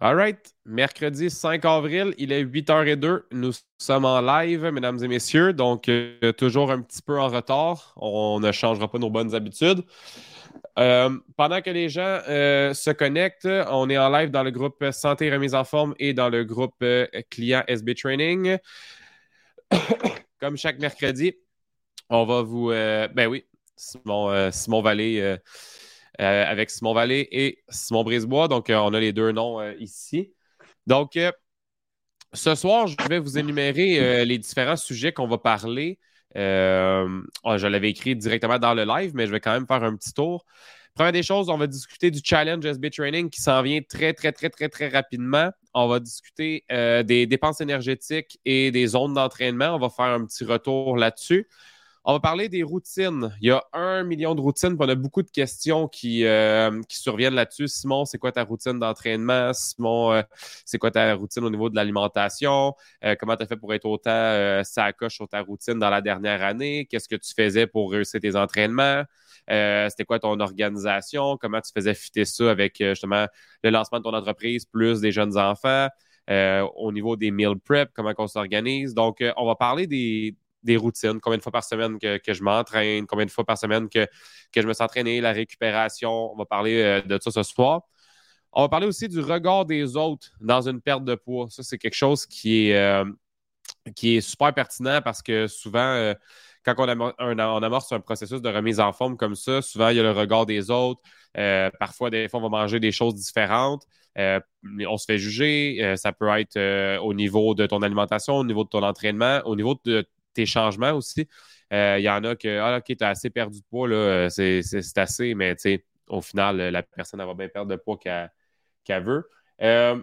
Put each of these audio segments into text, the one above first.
All right. Mercredi 5 avril, il est 8h02. Nous sommes en live, mesdames et messieurs. Donc, euh, toujours un petit peu en retard. On ne changera pas nos bonnes habitudes. Euh, pendant que les gens euh, se connectent, on est en live dans le groupe Santé Remise en forme et dans le groupe Client SB Training. Comme chaque mercredi, on va vous. ben oui, Simon, Simon Vallée euh, avec Simon Vallée et Simon Brisebois. Donc, euh, on a les deux noms euh, ici. Donc, ce soir, je vais vous énumérer les différents sujets qu'on va parler. Oh, je l'avais écrit directement dans le live, mais je vais quand même faire un petit tour. Première des choses, on va discuter du challenge SB Training qui s'en vient très, très, très, très, très rapidement. On va discuter des dépenses énergétiques et des zones d'entraînement. On va faire un petit retour là-dessus. On va parler des routines. Il y a un million de routines, on a beaucoup de questions qui, euh, qui surviennent là-dessus. Simon, c'est quoi ta routine d'entraînement? Simon, euh, c'est quoi ta routine au niveau de l'alimentation? Euh, comment tu as fait pour être autant sacoche sur ta routine dans la dernière année? Qu'est-ce que tu faisais pour réussir tes entraînements? C'était quoi ton organisation? Comment tu faisais fitter ça avec justement le lancement de ton entreprise plus des jeunes enfants? au niveau des meal prep, comment on s'organise? Donc, on va parler des, des routines, combien de fois par semaine que, je m'entraîne, combien de fois par semaine que, que je me suis entraîné, la récupération? On va parler euh, de ça ce soir. On va parler aussi du regard des autres dans une perte de poids. Ça, c'est quelque chose qui est, euh, qui est super pertinent parce que souvent, euh, quand on, amorce un processus de remise en forme comme ça, souvent, il y a le regard des autres. parfois, des fois, on va manger des choses différentes. on se fait juger. ça peut être au niveau de ton alimentation, au niveau de ton entraînement, au niveau de tes changements aussi. Euh, il y en a que, ah, OK, tu as assez perdu de poids, là, c'est, assez, mais au final, la personne va bien perdre de poids qu'elle, veut. Euh,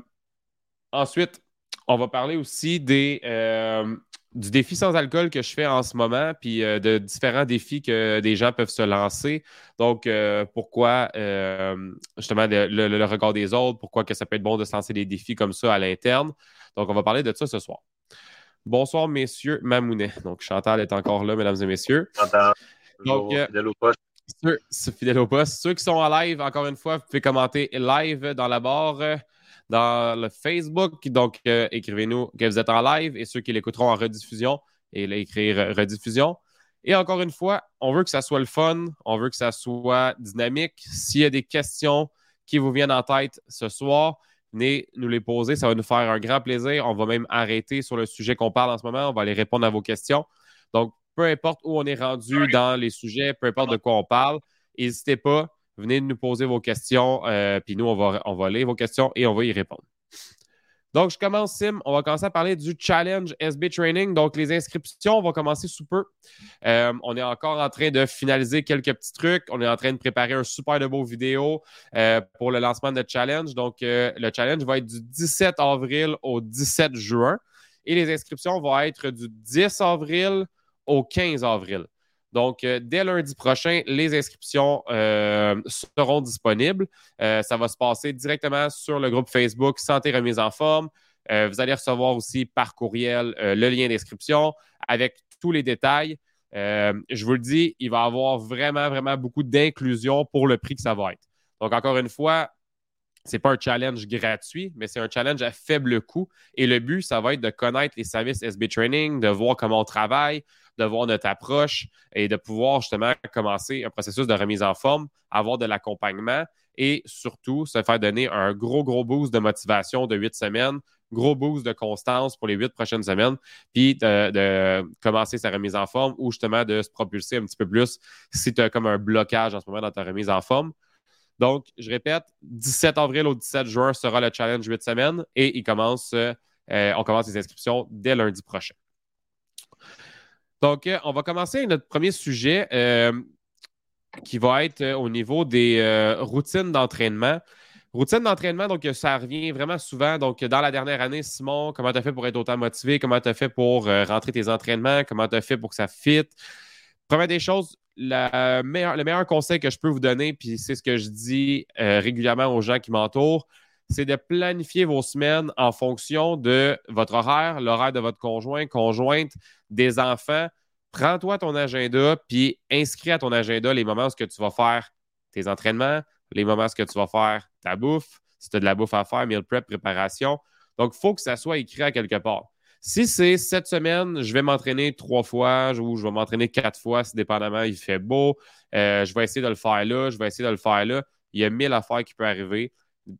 ensuite, on va parler aussi des, euh, du défi sans alcool que je fais en ce moment, puis de différents défis que des gens peuvent se lancer. Donc, pourquoi justement le, le, regard des autres, pourquoi que ça peut être bon de se lancer des défis comme ça à l'interne. Donc, on va parler de ça ce soir. Bonsoir, messieurs Mamounet. Donc, Chantal est encore là, mesdames et messieurs. Chantal. Donc, euh, fidèle au poste. Ceux, fidèle au poste. Ceux qui sont en live, encore une fois, vous pouvez commenter live dans la barre, euh, dans le Facebook. Donc, euh, écrivez-nous que vous êtes en live et ceux qui l'écouteront en rediffusion, et là, écrire rediffusion. Et encore une fois, on veut que ça soit le fun, on veut que ça soit dynamique. S'il y a des questions qui vous viennent en tête ce soir, venez nous les poser. Ça va nous faire un grand plaisir. On va même arrêter sur le sujet qu'on parle en ce moment. On va aller répondre à vos questions. Donc, peu importe où on est rendu dans les sujets, peu importe de quoi on parle, n'hésitez pas. Venez nous poser vos questions. Euh, puis nous, on va, on va lire vos questions et on va y répondre. Donc, je commence, Sim. On va commencer à parler du challenge SB Training. Donc, les inscriptions vont commencer sous peu. Euh, on est encore en train de finaliser quelques petits trucs. On est en train de préparer un super de beau vidéo euh, pour le lancement de challenge. Donc, euh, le challenge va être du 17 avril au 17 juin. Et les inscriptions vont être du 10 avril au 15 avril. Donc, euh, dès lundi prochain, les inscriptions euh, seront disponibles. Euh, ça va se passer directement sur le groupe Facebook Santé Remise en forme. vous allez recevoir aussi par courriel le lien d'inscription avec tous les détails. je vous le dis, il va y avoir vraiment, vraiment beaucoup d'inclusion pour le prix que ça va être. Donc, encore une fois, ce n'est pas un challenge gratuit, mais c'est un challenge à faible coût. Et le but, ça va être de connaître les services SB Training, de voir comment on travaille, de voir notre approche et de pouvoir justement commencer un processus de remise en forme, avoir de l'accompagnement et surtout se faire donner un gros, gros boost de motivation de huit semaines, gros boost de constance pour les huit prochaines semaines, puis de, commencer sa remise en forme ou justement de se propulser un petit peu plus si tu as comme un blocage en ce moment dans ta remise en forme. Donc, je répète, 17 avril au 17 juin sera le challenge 8 semaines et il commence, euh, on commence les inscriptions dès lundi prochain. Donc, euh, on va commencer notre premier sujet euh, qui va être euh, au niveau des routines d'entraînement. Routine d'entraînement, donc ça revient vraiment souvent. Donc, dans la dernière année, Simon, comment tu as fait pour être autant motivé? Comment tu as fait pour rentrer tes entraînements? Comment tu as fait pour que ça fit? Première des choses, le meilleur conseil que je peux vous donner, puis c'est ce que je dis régulièrement aux gens qui m'entourent, c'est de planifier vos semaines en fonction de votre horaire, l'horaire de votre conjoint, conjointe, des enfants. Prends-toi ton agenda, puis inscris à ton agenda les moments où tu vas faire tes entraînements, les moments où tu vas faire ta bouffe, si tu as de la bouffe à faire, meal prep, préparation. Donc, il faut que ça soit écrit à quelque part. Si c'est cette semaine, je vais m'entraîner trois fois ou je vais m'entraîner quatre fois, si dépendamment il fait beau, euh, je vais essayer de le faire là, je vais essayer de le faire là. Il y a mille affaires qui peuvent arriver,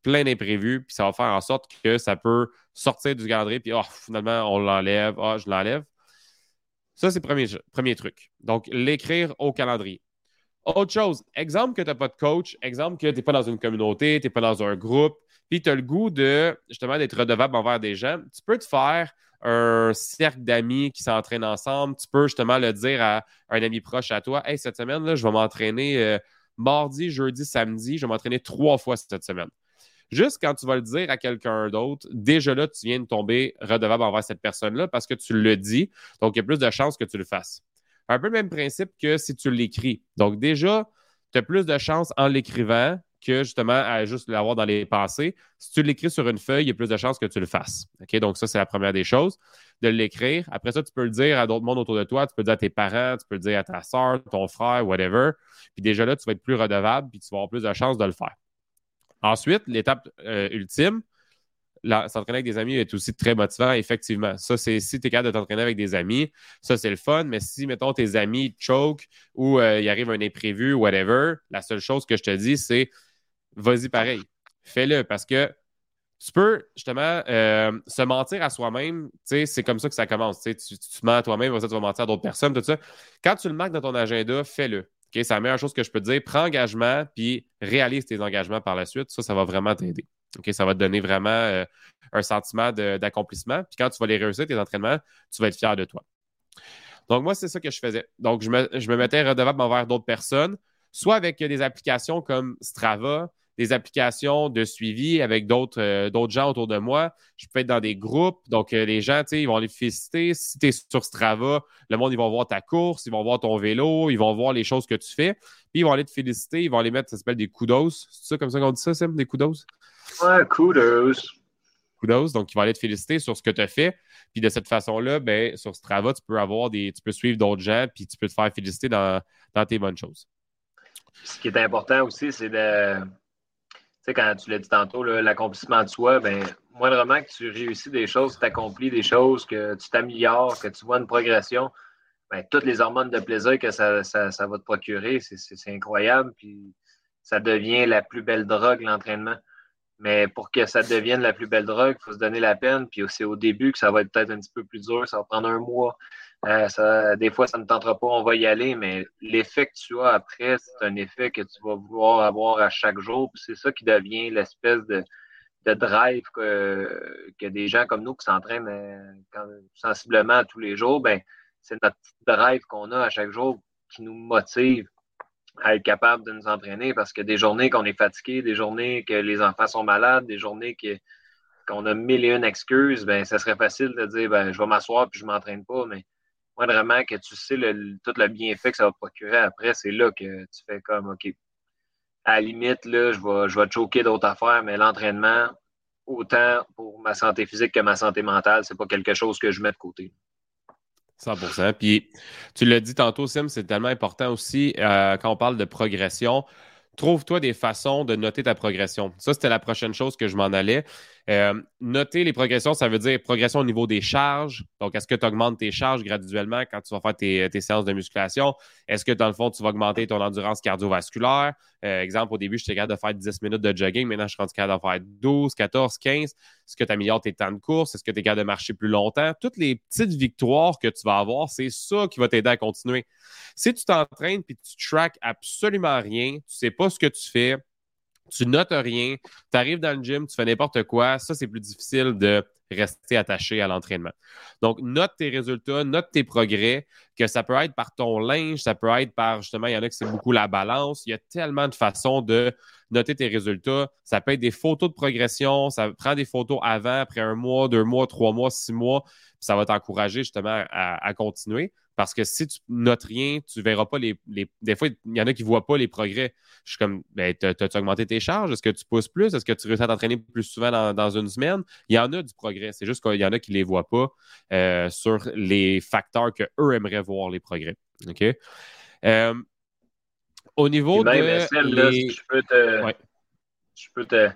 plein d'imprévus, puis ça va faire en sorte que ça peut sortir du calendrier, puis oh, finalement, on l'enlève, oh, je l'enlève. Ça, c'est le premier, premier truc. Donc, l'écrire au calendrier. Autre chose, exemple que tu n'as pas de coach, exemple que tu n'es pas dans une communauté, tu n'es pas dans un groupe, puis tu as le goût de justement d'être redevable envers des gens, tu peux te faire un cercle d'amis qui s'entraînent ensemble. Tu peux justement le dire à un ami proche à toi Hey, cette semaine, là, je vais m'entraîner euh, mardi, jeudi, samedi, je vais m'entraîner trois fois cette semaine. Juste quand tu vas le dire à quelqu'un d'autre, déjà là, tu viens de tomber redevable envers cette personne-là parce que tu le dis. Donc, il y a plus de chances que tu le fasses. Un peu le même principe que si tu l'écris. Donc, déjà, tu as plus de chances en l'écrivant que justement à juste l'avoir dans les pensées. Si tu l'écris sur une feuille, il y a plus de chances que tu le fasses. OK? Donc, ça, c'est la première des choses, de l'écrire. Après ça, tu peux le dire à d'autres mondes autour de toi. Tu peux le dire à tes parents, tu peux le dire à ta soeur, ton frère, whatever. Puis déjà là, tu vas être plus redevable, puis tu vas avoir plus de chances de le faire. Ensuite, l'étape euh, ultime, s'entraîner avec des amis est aussi très motivant, effectivement. Ça, c'est si tu es capable de t'entraîner avec des amis, ça, c'est le fun. Mais si, mettons, tes amis choke ou euh, il arrive un imprévu, whatever, la seule chose que je te dis, c'est vas-y pareil. Fais-le parce que tu peux justement euh, se mentir à soi-même. C'est comme ça que ça commence. Tu, tu, te mens à toi-même, tu vas mentir à d'autres personnes, tout ça. Quand tu le marques dans ton agenda, fais-le. C'est la meilleure chose que je peux dire. Prends engagement, puis réalise tes engagements par la suite. Ça, ça va vraiment t'aider. ça va te donner vraiment euh, un sentiment d'accomplissement. Puis quand tu vas les réussir, tes entraînements, tu vas être fier de toi. Donc, moi, c'est ça que je faisais. Donc, je me, je me mettais redevable envers d'autres personnes, soit avec des applications comme Strava, des applications de suivi avec euh, d'autres gens autour de moi. Je peux être dans des groupes. Donc, euh, les gens, ils vont les féliciter. Si tu es sur Strava, le monde, ils vont voir ta course, ils vont voir ton vélo, ils vont voir les choses que tu fais. Puis, ils vont aller te féliciter, ils vont aller mettre, ça s'appelle des kudos. C'est ça comme ça qu'on dit ça, Sim, des kudos? Ouais, kudos. Kudos. Donc, ils vont aller te féliciter sur ce que tu as fait. Puis, de cette façon-là, ben, sur Strava, tu peux avoir des, tu peux suivre d'autres gens, puis tu peux te faire féliciter dans, dans tes bonnes choses. Ce qui est important aussi, c'est de sais, quand tu l'as dit tantôt, l'accomplissement de soi, ben, moindrement que tu réussis des choses, que tu accomplis des choses, que tu t'améliores, que tu vois une progression, ben, toutes les hormones de plaisir que ça, va te procurer, c'est incroyable. Puis ça devient la plus belle drogue, l'entraînement. Mais pour que ça devienne la plus belle drogue, il faut se donner la peine. Puis c'est au début que ça va être peut-être un petit peu plus dur, ça va prendre un mois. Euh, des fois, ça ne tentera pas, on va y aller, mais l'effet que tu as après, c'est un effet que tu vas vouloir avoir à chaque jour. C'est ça qui devient l'espèce de, drive que, que, des gens comme nous qui s'entraînent euh, sensiblement tous les jours, ben, c'est notre drive qu'on a à chaque jour qui nous motive à être capable de nous entraîner parce que des journées qu'on est fatigué, des journées que les enfants sont malades, des journées qu'on a mille et une excuses, ben, ça serait facile de dire ben, je vais m'asseoir puis je ne m'entraîne pas, mais vraiment que tu sais tout le bienfait que ça va procurer après, c'est là que tu fais comme, OK, à la limite, là, je vais, je te choquer d'autres affaires, mais l'entraînement, autant pour ma santé physique que ma santé mentale, c'est pas quelque chose que je mets de côté. 100% Puis tu l'as dit tantôt, Sim, c'est tellement important aussi euh, quand on parle de progression. Trouve-toi des façons de noter ta progression. Ça, c'était la prochaine chose que je m'en allais. Euh, noter les progressions, ça veut dire progression au niveau des charges. Donc, est-ce que tu augmentes tes charges graduellement quand tu vas faire tes, séances de musculation? Est-ce que, dans le fond, tu vas augmenter ton endurance cardiovasculaire? Euh, exemple, au début, je j'étais capable de faire 10 minutes de jogging. Maintenant, je suis rendu capable de faire 12, 14, 15. Est-ce que tu améliores tes temps de course? Est-ce que tu es capable de marcher plus longtemps? Toutes les petites victoires que tu vas avoir, c'est ça qui va t'aider à continuer. Si tu t'entraînes et tu track absolument rien, tu ne sais pas ce que tu fais, tu notes rien, tu arrives dans le gym, tu fais n'importe quoi, ça, c'est plus difficile de rester attaché à l'entraînement. Donc, note tes résultats, note tes progrès, que ça peut être par ton linge, ça peut être par, justement, il y en a qui c'est beaucoup la balance. Il y a tellement de façons de noter tes résultats. Ça peut être des photos de progression, ça prend des photos avant, après un mois, deux mois, trois mois, six mois, ça va t'encourager justement à continuer. Parce que si tu notes rien, tu verras pas les, Des fois, il y en a qui ne voient pas les progrès. Je suis comme, ben, as-tu augmenté tes charges? Est-ce que tu pousses plus? Est-ce que tu réussis à t'entraîner plus souvent dans, une semaine? Il y en a du progrès. C'est juste qu'il y en a qui ne les voient pas euh, sur les facteurs qu'eux aimeraient voir les progrès. OK? Euh, au niveau de. je peux te. Je peux te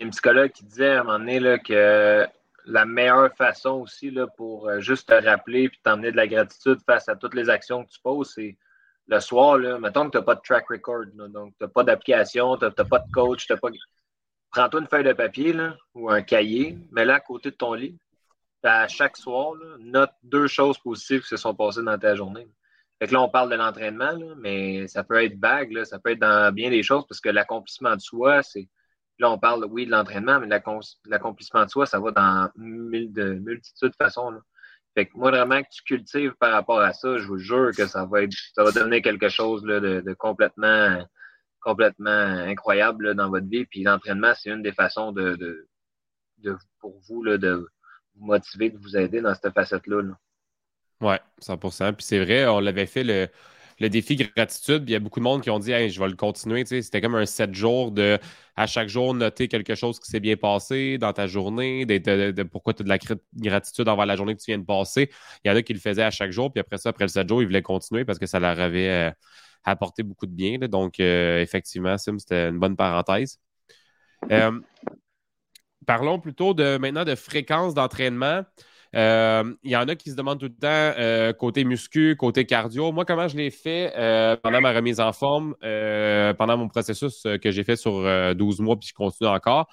y a un psychologue qui disait à un moment donné là, que la meilleure façon aussi là, pour euh, juste te rappeler et t'emmener de la gratitude face à toutes les actions que tu poses, c'est le soir, là, mettons que tu n'as pas de track record, donc tu n'as pas d'application, tu n'as pas de coach, tu pas. Prends-toi une feuille de papier là, ou un cahier, mets-la à côté de ton lit. À chaque soir, note deux choses positives qui se sont passées dans ta journée. Fait que là, on parle de l'entraînement, mais ça peut être vague, ça peut être dans bien des choses parce que l'accomplissement de soi, c'est. Là, on parle, oui, de l'entraînement, mais l'accomplissement de soi, ça va dans mille de, multitudes de façons. Fait que moi, vraiment, que tu cultives par rapport à ça, je vous jure que ça va être, ça va devenir quelque chose de, complètement, complètement incroyable dans votre vie. Puis l'entraînement, c'est une des façons de, de, pour vous là, de vous motiver, de vous aider dans cette facette-là. Là. Oui, 100% Puis c'est vrai, on l'avait fait le, défi gratitude. Puis il y a beaucoup de monde qui ont dit je vais le continuer. C'était comme un 7 jours de à chaque jour noter quelque chose qui s'est bien passé dans ta journée, de, pourquoi tu as de la gratitude envers la journée que tu viens de passer. Il y en a qui le faisaient à chaque jour, puis après ça, après le 7 jours, ils voulaient continuer parce que ça leur avait euh, apporté beaucoup de bien. Donc, euh, effectivement, Sim, c'était une bonne parenthèse. Euh, parlons plutôt de maintenant de fréquence d'entraînement. Euh, il y en a qui se demandent tout le temps euh, côté muscu, côté cardio. Moi, comment je l'ai fait euh, pendant ma remise en forme, pendant mon processus que j'ai fait sur 12 mois, puis je continue encore.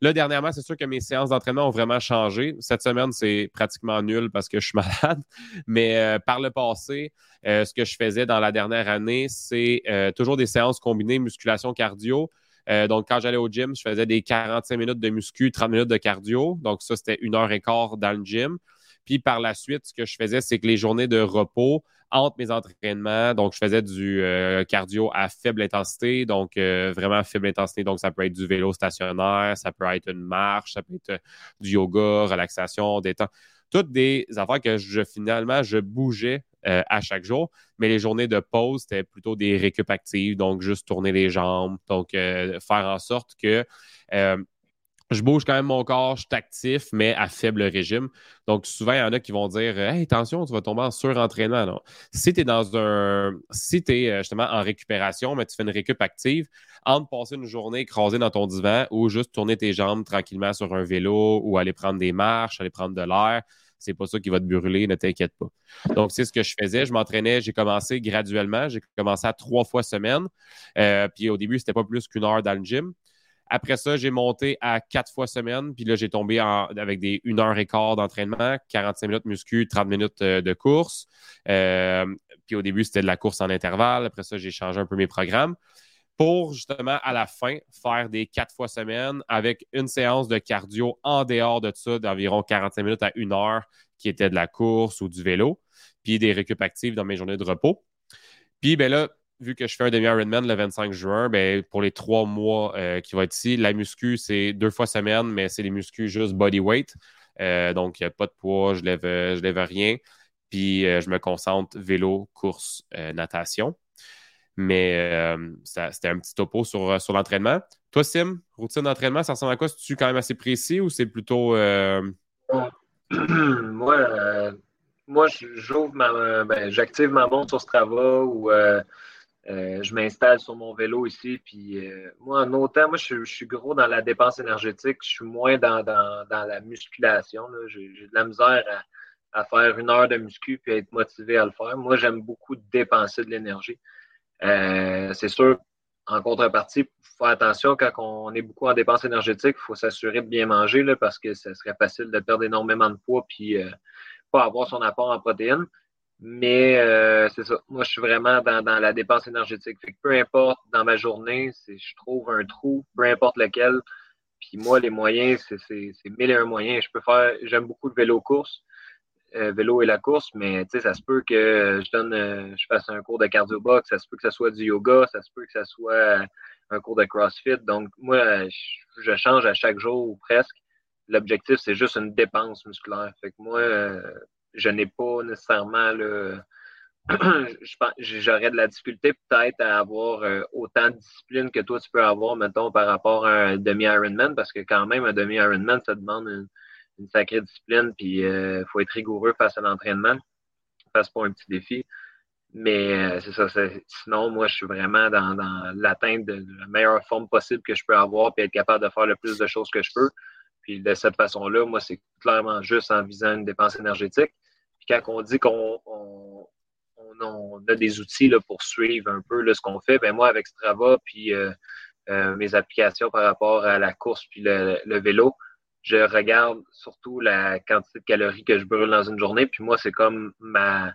Là, dernièrement, c'est sûr que mes séances d'entraînement ont vraiment changé. Cette semaine, c'est pratiquement nul parce que je suis malade. Mais par le passé, ce que je faisais dans la dernière année, c'est toujours des séances combinées musculation-cardio. Euh, donc, quand j'allais au gym, je faisais des 45 minutes de muscu, 30 minutes de cardio. Donc, ça, c'était une heure et quart dans le gym. Puis par la suite, ce que je faisais, c'est que les journées de repos entre mes entraînements, donc je faisais du euh, cardio à faible intensité, donc euh, vraiment faible intensité. Donc, ça peut être du vélo stationnaire, ça peut être une marche, ça peut être du yoga, relaxation, détente. Toutes des affaires que je finalement, je bougeais euh, à chaque jour. Mais les journées de pause, c'était plutôt des récup actives, donc juste tourner les jambes, donc euh, faire en sorte que euh, je bouge quand même mon corps, je suis actif, mais à faible régime. Donc, souvent, il y en a qui vont dire Hey, attention, tu vas tomber en surentraînement. Non. Si tu es dans un. Si tu es justement en récupération, mais tu fais une récup active, entre passer une journée écrasée dans ton divan ou juste tourner tes jambes tranquillement sur un vélo ou aller prendre des marches, aller prendre de l'air, c'est pas ça qui va te brûler, ne t'inquiète pas. Donc, c'est ce que je faisais. Je m'entraînais, j'ai commencé graduellement. J'ai commencé à trois fois semaine. Euh, puis au début, c'était pas plus qu'une heure dans le gym. Après ça, j'ai monté à quatre fois semaine. Puis là, j'ai tombé avec des une heure et quart d'entraînement, 45 minutes muscu, 30 minutes euh, de course. Euh, puis au début, c'était de la course en intervalle. Après ça, j'ai changé un peu mes programmes pour justement à la fin faire des quatre fois semaine avec une séance de cardio en dehors de ça d'environ 45 minutes à une heure qui était de la course ou du vélo, puis des récup actifs dans mes journées de repos. Puis ben là, vu que je fais un demi-Ironman le 25 juin, ben, pour les trois mois euh, qui vont être ici, la muscu, c'est deux fois semaine, mais c'est les muscu juste body weight. Euh, donc, pas de poids, je lève, je lève rien. Puis, euh, je me concentre vélo, course, natation. Mais euh, c'était un petit topo sur, euh, sur l'entraînement. Toi, Sim, routine d'entraînement, ça ressemble à quoi? C'est-tu quand même assez précis ou c'est plutôt. Euh, moi, moi j'ouvre ma. Ben, j'active ma montre sur Strava ou je m'installe sur mon vélo ici. Puis moi, en autant, moi, je, suis gros dans la dépense énergétique. Je suis moins dans, la musculation. J'ai de la misère à, à, faire une heure de muscu puis être motivé à le faire. Moi, j'aime beaucoup dépenser de l'énergie. Euh, c'est sûr, en contrepartie, il faut faire attention quand on est beaucoup en dépenses énergétiques, il faut s'assurer de bien manger là, parce que ce serait facile de perdre énormément de poids puis euh, pas avoir son apport en protéines. Mais euh, c'est ça. Moi, je suis vraiment dans, la dépense énergétique. Peu importe dans ma journée, je trouve un trou, peu importe lequel. Puis moi, les moyens, c'est mille et un moyens. Je peux faire, j'aime beaucoup le vélo course. Euh, vélo et la course, mais ça se peut que je donne, euh, je fasse un cours de cardio box, ça se peut que ce soit du yoga, ça se peut que ce soit un cours de CrossFit. Donc, moi, je, change à chaque jour ou presque. L'objectif, c'est juste une dépense musculaire. Fait que moi, euh, je n'ai pas nécessairement le. J'aurais de la difficulté peut-être à avoir autant de discipline que toi tu peux avoir, mettons, par rapport à un demi-Ironman, parce que quand même, un demi-Ironman, ça demande une, une sacrée discipline, puis il euh, faut être rigoureux face à l'entraînement, face pour un petit défi. Mais euh, c'est ça. Sinon, moi, je suis vraiment dans, l'atteinte de, la meilleure forme possible que je peux avoir, puis être capable de faire le plus de choses que je peux. Puis de cette façon-là, moi, c'est clairement juste en visant une dépense énergétique. Puis quand on dit qu'on a des outils là, pour suivre un peu ce qu'on fait, ben moi, avec Strava, puis euh, mes applications par rapport à la course puis le, vélo, je regarde surtout la quantité de calories que je brûle dans une journée. Puis moi, c'est comme ma,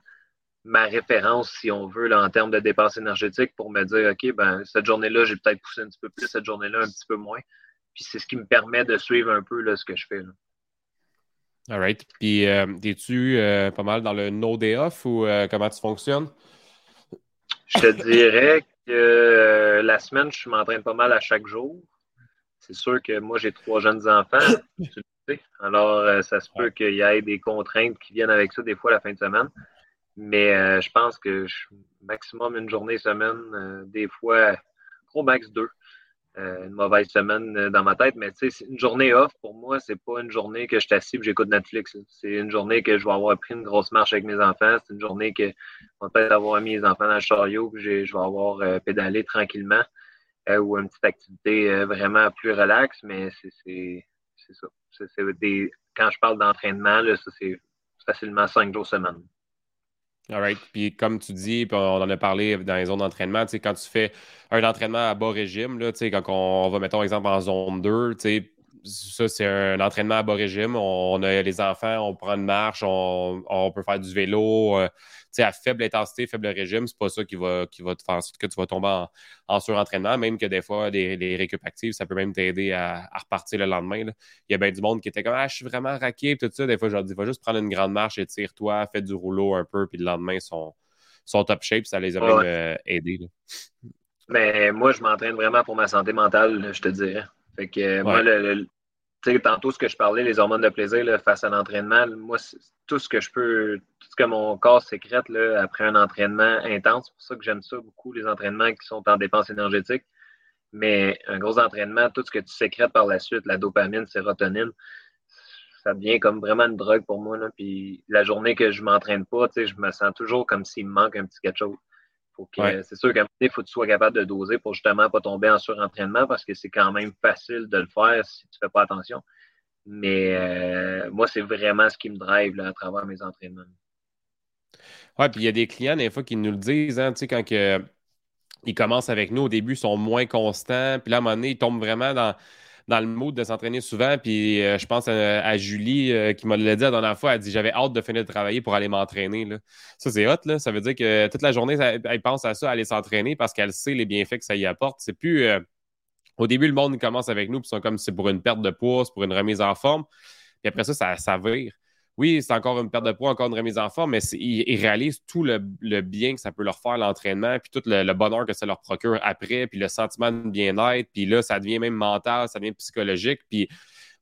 ma référence, si on veut, là, en termes de dépenses énergétiques pour me dire, OK, ben, cette journée-là, j'ai peut-être poussé un petit peu plus, cette journée-là, un petit peu moins. Puis c'est ce qui me permet de suivre un peu là, ce que je fais. Là. All right. Puis, euh, es-tu euh, pas mal dans le no day off ou comment tu fonctionnes? Je te dirais que euh, la semaine, je m'entraîne pas mal à chaque jour. C'est sûr que moi, j'ai trois jeunes enfants, tu sais. Alors, euh, ça se peut qu'il y ait des contraintes qui viennent avec ça des fois la fin de semaine. Mais euh, je pense que je, maximum une journée semaine, des fois, gros max deux. Euh, une mauvaise semaine euh, dans ma tête, mais tu sais, une journée off, pour moi, c'est pas une journée que je t'assieds et j'écoute Netflix. C'est une journée que je vais avoir pris une grosse marche avec mes enfants. C'est une journée que je vais peut-être avoir mis les enfants dans le chariot puis je vais avoir euh, pédalé tranquillement ou une petite activité vraiment plus relaxe, mais c'est ça. Des, quand je parle d'entraînement, ça, c'est facilement cinq jours semaine. All right. Puis comme tu dis, on en a parlé dans les zones d'entraînement, quand tu fais un entraînement à bas régime, là, quand on, va, mettons, exemple, en zone 2, tu sais, ça, c'est un entraînement à bas régime. On, a les enfants, on prend une marche, on, peut faire du vélo. Euh, à faible intensité, faible régime, c'est pas ça qui va, qui va te faire que tu vas tomber en, surentraînement. Même que des fois, les, les récup actives, ça peut même t'aider à, repartir le lendemain. Il y a bien du monde qui était comme Ah, je suis vraiment raqué, tout ça. Des fois, je leur dis, va juste prendre une grande marche, étire-toi, fais du rouleau un peu, puis le lendemain, ils sont, top shape, ça les a même euh, aidés. Mais moi, je m'entraîne vraiment pour ma santé mentale, je te dirais. Fait que moi, le, tantôt, ce que je parlais, les hormones de plaisir face à l'entraînement, moi, tout ce que je peux, tout ce que mon corps sécrète après un entraînement intense. C'est pour ça que j'aime ça beaucoup, les entraînements qui sont en dépense énergétique. Mais un gros entraînement, tout ce que tu sécrètes par la suite, la dopamine, sérotonine, ça devient comme vraiment une drogue pour moi. Puis la journée que je m'entraîne pas, je me sens toujours comme s'il me manque un petit quelque chose. C'est sûr qu'à un moment donné, il faut que tu sois capable de doser pour justement pas tomber en surentraînement parce que c'est quand même facile de le faire si tu fais pas attention. Mais euh, moi, c'est vraiment ce qui me drive là, à travers mes entraînements. Oui, puis il y a des clients, des fois, qui nous le disent, hein, tu sais, quand que, ils commencent avec nous, au début, ils sont moins constants, puis là, à un moment donné, ils tombent vraiment dans dans le mood de s'entraîner souvent. Puis euh, je pense à, Julie euh, qui m'a dit la dernière fois. Elle dit J'avais hâte de finir de travailler pour aller m'entraîner. Ça, c'est hot. Là. Ça veut dire que toute la journée, elle, pense à ça, aller s'entraîner parce qu'elle sait les bienfaits que ça y apporte. C'est plus. Euh, au début, le monde commence avec nous, puis sont comme c'est pour une perte de poids, c'est pour une remise en forme. Puis après ça, ça, ça vire oui, c'est encore une perte de poids, encore une remise en forme, mais ils, réalisent tout le, bien que ça peut leur faire l'entraînement, puis tout le, bonheur que ça leur procure après, puis le sentiment de bien-être, puis là, ça devient même mental, ça devient psychologique, puis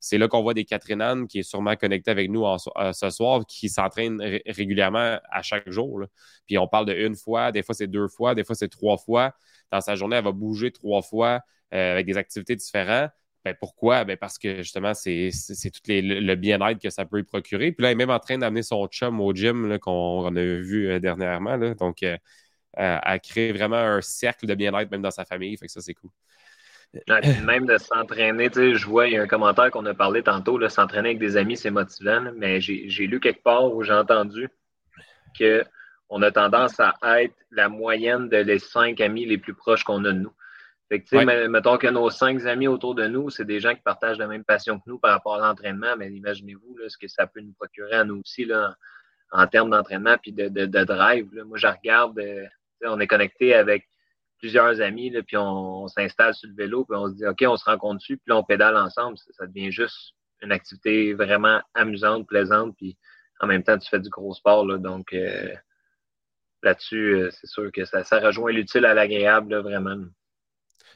c'est là qu'on voit des Catherine Anne qui est sûrement connectée avec nous euh, ce soir, qui s'entraîne régulièrement à chaque jour. Puis on parle de une fois, des fois c'est deux fois, des fois c'est trois fois. Dans sa journée, elle va bouger trois fois euh, avec des activités différentes. Ben, pourquoi? Ben parce que justement, c'est tout le bien-être que ça peut lui procurer. Puis là, elle est même en train d'amener son chum au gym qu'on a vu euh, dernièrement. Donc, euh, elle crée vraiment un cercle de bien-être même dans sa famille. Fait que ça, c'est cool. même de s'entraîner, je vois, il y a un commentaire qu'on a parlé tantôt, s'entraîner avec des amis, c'est motivant, mais j'ai lu quelque part où j'ai entendu qu'on a tendance à être la moyenne de les cinq amis les plus proches qu'on a de nous. Fait que, tu sais, mettons que nos cinq amis autour de nous, c'est des gens qui partagent la même passion que nous par rapport à l'entraînement, mais imaginez-vous ce que ça peut nous procurer à nous aussi là, en, termes d'entraînement puis de, de, drive. Moi, je regarde, euh, on est connecté avec plusieurs amis, là, puis on, s'installe sur le vélo, puis on se dit, OK, on se rencontre dessus, puis là, on pédale ensemble. Ça, devient juste une activité vraiment amusante, plaisante, puis en même temps, tu fais du gros sport. Là, donc, euh, là-dessus, euh, c'est sûr que ça, ça rejoint l'utile à l'agréable, vraiment.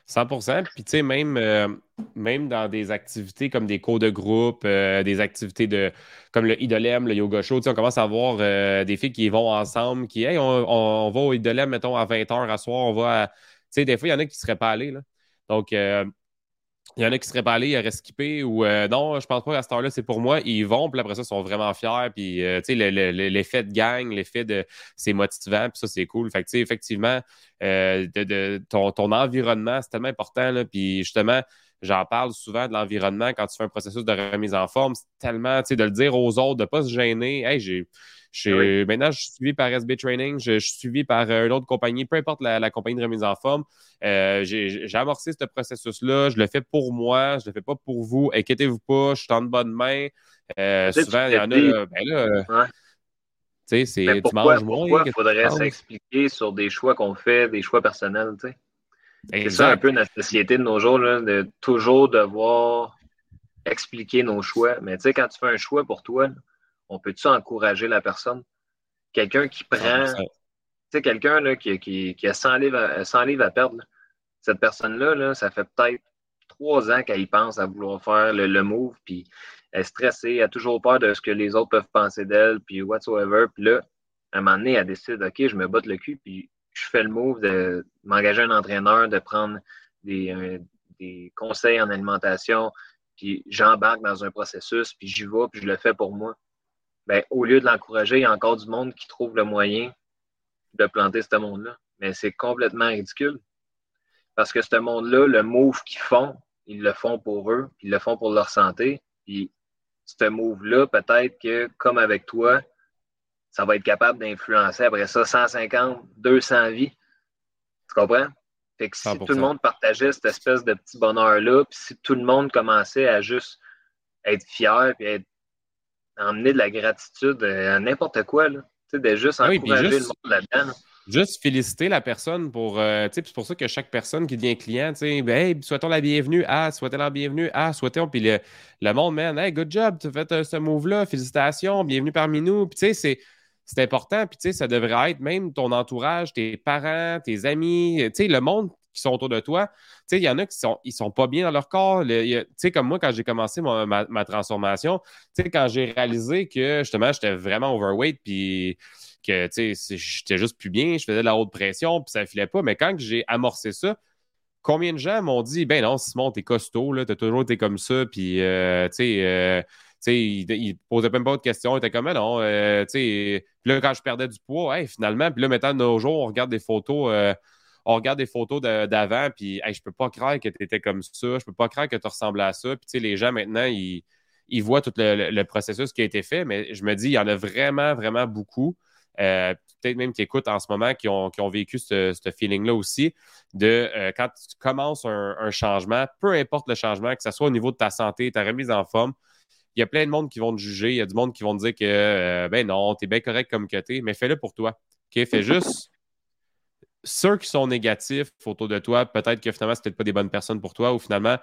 100% Puis, tu sais, même, euh, même dans des activités comme des cours de groupe, euh, des activités de comme le idolem, le yoga show, on commence à voir euh, des filles qui vont ensemble, qui, hey, on, va au idolem, mettons, à 20h à soir, on va à. Tu sais, des fois, il y en a qui ne seraient pas allés. Là. Donc, il y en a qui seraient pas allés, ils auraient skippé ou euh, non, je pense pas qu'à ce temps-là, c'est pour moi. Ils vont, puis après ça, ils sont vraiment fiers. Puis, euh, tu sais, l'effet de gang, l'effet de. C'est motivant, puis ça, c'est cool. Fait que, tu sais, effectivement, euh, de, ton, ton, environnement, c'est tellement important. Là, puis, justement, j'en parle souvent de l'environnement quand tu fais un processus de remise en forme. C'est tellement, tu sais, de le dire aux autres, de pas se gêner. Hey, j'ai je, Maintenant, je suis suivi par SB Training, je, suis suivi par euh, une autre compagnie, peu importe la, compagnie de remise en forme. Euh, j'ai amorcé ce processus-là, je le fais pour moi, je le fais pas pour vous. Inquiétez-vous pas, je suis en bonne main. Euh, souvent, il y en a, ben là, tu sais, c'est tu manges moins. Pourquoi il faudrait s'expliquer sur des choix qu'on fait, des choix personnels, tu sais? C'est ça un peu notre société de nos jours, là, de toujours devoir expliquer nos choix. Mais tu sais, quand tu fais un choix pour toi, on peut-tu encourager la personne? Quelqu'un qui prend, tu sais, quelqu'un qui, qui, qui, a 100 livres à, livres à perdre, cette personne-là, là, ça fait peut-être trois ans qu'elle y pense à vouloir faire le, move, puis elle est stressée, elle a toujours peur de ce que les autres peuvent penser d'elle, puis whatsoever. Puis là, à un moment donné, elle décide, OK, je me botte le cul, puis je fais le move de m'engager un entraîneur, de prendre des, des conseils en alimentation, puis j'embarque dans un processus, puis j'y vais, puis je le fais pour moi ben, au lieu de l'encourager, il y a encore du monde qui trouve le moyen de planter ce monde-là. Mais c'est complètement ridicule. Parce que ce monde-là, le move qu'ils font, ils le font pour eux, ils le font pour leur santé. Puis ce move-là, peut-être que, comme avec toi, ça va être capable d'influencer après ça 150, 200 vies. Tu comprends? Fait que si tout le monde partageait cette espèce de petit bonheur-là, puis si tout le monde commençait à juste être fier puis être emmener de la gratitude euh, à n'importe quoi. Là. Tu sais, de juste ah encourager le monde là-dedans. Juste féliciter la personne pour. Euh, c'est pour ça que chaque personne qui devient client, tu sais, ben, hey, souhaitons la bienvenue. Ah, souhaitons la bienvenue. Ah, souhaitons. Puis le, le monde, man, hey, good job, tu as fait euh, ce move-là. Félicitations, bienvenue parmi nous. Puis tu sais, c'est c'est important. Puis, tu sais, ça devrait être même ton entourage, tes parents, tes amis, tu sais, le monde qui sont autour de toi. Tu sais, il y en a qui sont, ils sont pas bien dans leur corps. Tu sais, comme moi, quand j'ai commencé ma, transformation, tu sais, quand j'ai réalisé que, justement, j'étais vraiment overweight, puis que, tu sais, j'étais juste plus bien, je faisais de la haute pression, puis ça filait pas. Mais quand j'ai amorcé ça, combien de gens m'ont dit, ben non, Simon, t'es costaud, là, t'as toujours été comme ça, puis, euh, tu sais, euh, même pas de questions. Il était comme, non, euh. Puis là, quand je perdais du poids, finalement, puis là, maintenant, nos jours, on regarde des photos. Euh, on regarde des photos d'avant, puis hey, je peux pas croire que tu étais comme ça, je peux pas croire que tu ressemblais à ça. Puis tu sais, les gens maintenant, ils, voient tout le, processus qui a été fait, mais je me dis, il y en a vraiment, vraiment beaucoup. Euh, peut-être même qui écoutent en ce moment, qui ont, vécu ce, feeling-là aussi, de quand tu commences un, un, changement, peu importe le changement, que ce soit au niveau de ta santé, ta remise en forme, il y a plein de monde qui vont te juger. Il y a du monde qui vont te dire que, euh, ben non, t'es bien correct comme que t'es, mais fais-le pour toi. Fais juste ceux qui sont négatifs autour de toi, peut-être que finalement, c'est peut-être pas des bonnes personnes pour toi ou finalement,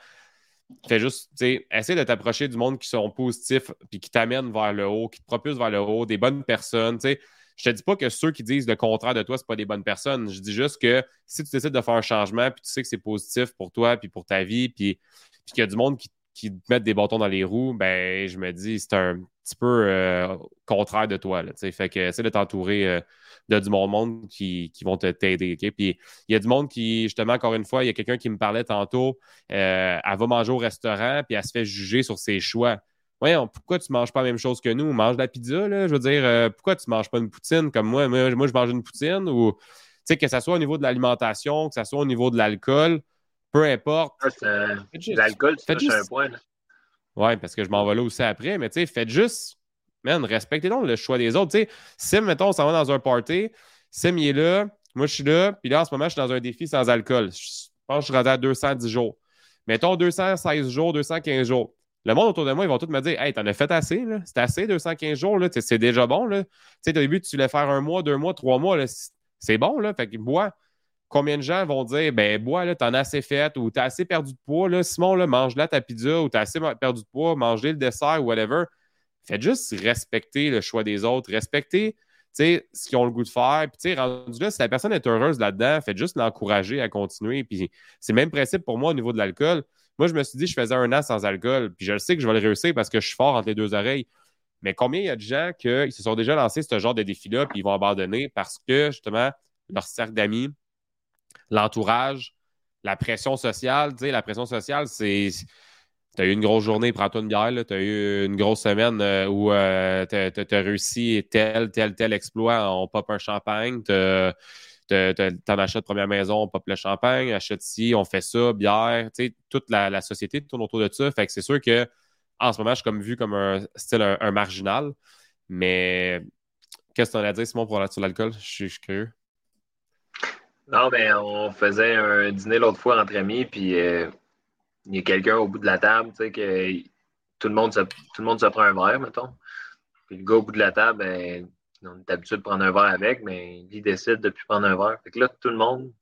fais juste, essaie de t'approcher du monde qui sont positifs puis qui t'amènent vers le haut, qui te propulsent vers le haut, des bonnes personnes, tu sais. Je te dis pas que ceux qui disent le contraire de toi, c'est pas des bonnes personnes. Je dis juste que si tu décides de faire un changement puis tu sais que c'est positif pour toi puis pour ta vie puis, puis qu'il y a du monde qui qui te mettent des bâtons dans les roues, ben je me dis c'est un petit peu euh, contraire de toi. Là, fait que essaie de t'entourer euh, de du bon monde qui, vont t'aider. Puis il y a du monde qui, justement, encore une fois, il y a quelqu'un qui me parlait tantôt, euh, elle va manger au restaurant, puis elle se fait juger sur ses choix. Voyons, pourquoi tu manges pas la même chose que nous? Mange de la pizza, là? Je veux dire, pourquoi tu manges pas une poutine comme moi? Moi, moi je mange une poutine ou, tu sais, que ce soit au niveau de l'alimentation, que ce soit au niveau de l'alcool, peu importe. L'alcool, tu touches un point. Oui, parce que je m'en vais là aussi après, mais tu sais, faites juste, man, respectez donc le choix des autres. Tu sais, Sim, mettons, on s'en va dans un party, Sim, il est là, moi, je suis là, puis là, en ce moment, je suis dans un défi sans alcool. Je pense que je suis rendu à 210 jours. Mettons 216 jours, 215 jours. Le monde autour de moi, ils vont tous me dire Hey, t'en as fait assez, là? C'est assez, 215 jours, là? C'est déjà bon, là. Tu sais, au début, tu voulais faire un mois, deux mois, trois mois, là. C'est bon, là. Fait que bois combien de gens vont dire ben bois là, t'en as assez fait ou t'as assez perdu de poids, là, Simon, là, mange là ta pizza ou t'as assez perdu de poids, mange le dessert ou whatever. Faites juste respecter le choix des autres, respecter ce qu'ils ont le goût de faire. Puis, rendu là, si la personne est heureuse là-dedans, faites juste l'encourager à continuer. Puis, c'est le même principe pour moi au niveau de l'alcool. Moi, je me suis dit, je faisais un an sans alcool. Puis, je sais que je vais le réussir parce que je suis fort entre les deux oreilles. Mais combien il y a de gens qui se sont déjà lancés ce genre de défi-là, puis ils vont abandonner parce que, justement, leur cercle d'amis, l'entourage, la pression sociale, la pression sociale, c'est. Tu as eu une grosse journée, prends-toi une bière. Tu as eu une grosse semaine euh, où euh, tu as, réussi tel, tel, tel exploit. On pop un champagne. T'en achètes première maison, on pop le champagne, achète ci, on fait ça, bière. Tu sais, toute la, société tourne autour de ça. Fait que c'est sûr que en ce moment, je suis comme vu comme un style un, marginal. Mais qu'est-ce que tu en as à dire, Simon, pour, sur l'alcool? Je suis curieux. Non, ben, on faisait un dîner l'autre fois entre amis, puis euh, il y a quelqu'un au bout de la table, tu sais, que tout le, monde se, tout le monde se prend un verre, mettons. Puis le gars au bout de la table, ben, on est habitué de prendre un verre avec, mais il décide de plus prendre un verre. Fait que là, tout le monde,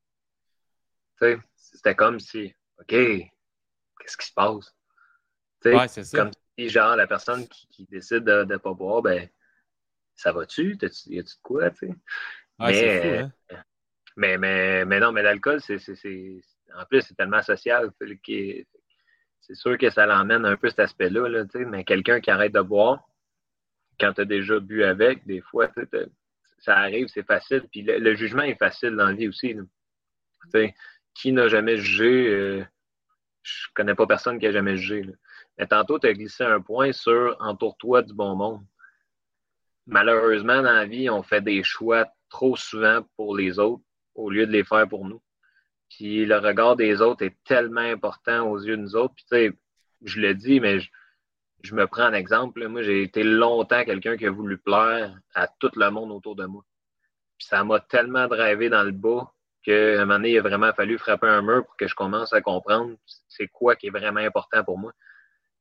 tu sais, c'était comme si, OK, qu'est-ce qui se passe? Ouais, c'est ça. Comme si, genre, la personne qui, décide de ne pas boire, ben, ça va-tu? Y a-tu de quoi, tu sais? mais, fou, hein? Mais, mais, mais non, mais l'alcool, c'est, en plus, c'est tellement social. C'est sûr que ça l'emmène un peu cet aspect-là, là, mais quelqu'un qui arrête de boire, quand tu as déjà bu avec, des fois, ça arrive, c'est facile. Puis le, jugement est facile dans la vie aussi. Qui n'a jamais jugé? Euh, je connais pas personne qui a jamais jugé. Mais tantôt, tu as glissé un point sur entoure-toi du bon monde. Malheureusement, dans la vie, on fait des choix trop souvent pour les autres au lieu de les faire pour nous. Puis le regard des autres est tellement important aux yeux de nous autres. Puis tu sais, je le dis, mais je, me prends un exemple. Moi, j'ai été longtemps quelqu'un qui a voulu plaire à tout le monde autour de moi. Puis ça m'a tellement drivé dans le bas qu'à un moment donné, il a vraiment fallu frapper un mur pour que je commence à comprendre c'est quoi qui est vraiment important pour moi.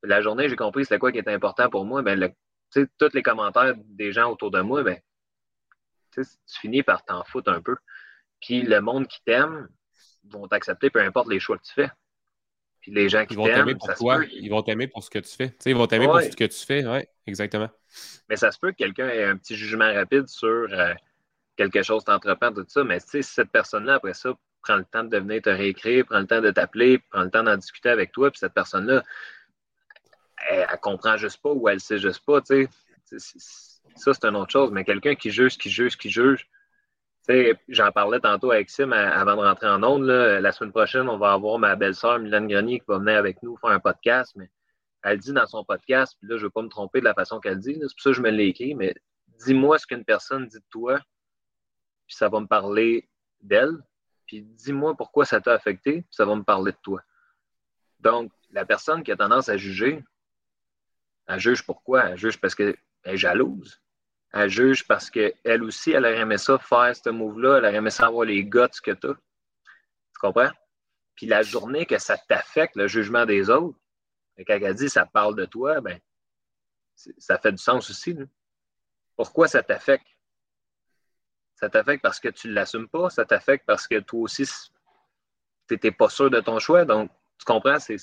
La journée, j'ai compris c'est quoi qui est important pour moi. Ben, sais, tous les commentaires des gens autour de moi, ben, tu finis par t'en foutre un peu. Puis le monde qui t'aime vont t'accepter peu importe les choix que tu fais. Puis les gens qui t'aiment, pour toi, ils vont t'aimer pour ce que tu fais. ils vont t'aimer pour ce que tu fais, oui, exactement. Mais ça se peut que quelqu'un ait un petit jugement rapide sur euh, quelque chose t'entreprend, tout ça. Mais si cette personne-là, après ça, prend le temps de venir te réécrire, prend le temps de t'appeler, prend le temps d'en discuter avec toi, puis cette personne-là, elle, elle, comprend juste pas ou elle sait juste pas, tu sais. Ça, c'est une autre chose. Mais quelqu'un qui juge, qui juge, qui juge, J'en parlais tantôt avec Sim avant de rentrer en ondes. La semaine prochaine, on va avoir ma belle-sœur, Mylène Grenier, qui va venir avec nous faire un podcast. Mais elle dit dans son podcast, puis là, je ne veux pas me tromper de la façon qu'elle dit, c'est pour ça que je me l'ai écrit, mais dis-moi ce qu'une personne dit de toi, puis ça va me parler d'elle. Puis dis-moi pourquoi ça t'a affecté, puis ça va me parler de toi. Donc, la personne qui a tendance à juger, elle juge pourquoi? Elle juge parce qu'elle est jalouse elle juge parce qu'elle aussi, elle aurait aimé ça faire ce move-là, elle aurait aimé ça avoir les guts que tu as. Tu comprends? Puis la journée que ça t'affecte, le jugement des autres, quand elle dit ça parle de toi, ben, ça fait du sens aussi. Pourquoi ça t'affecte? Ça t'affecte parce que tu ne l'assumes pas, ça t'affecte parce que toi aussi, tu n'étais pas sûr de ton choix. Donc, tu comprends? C'est,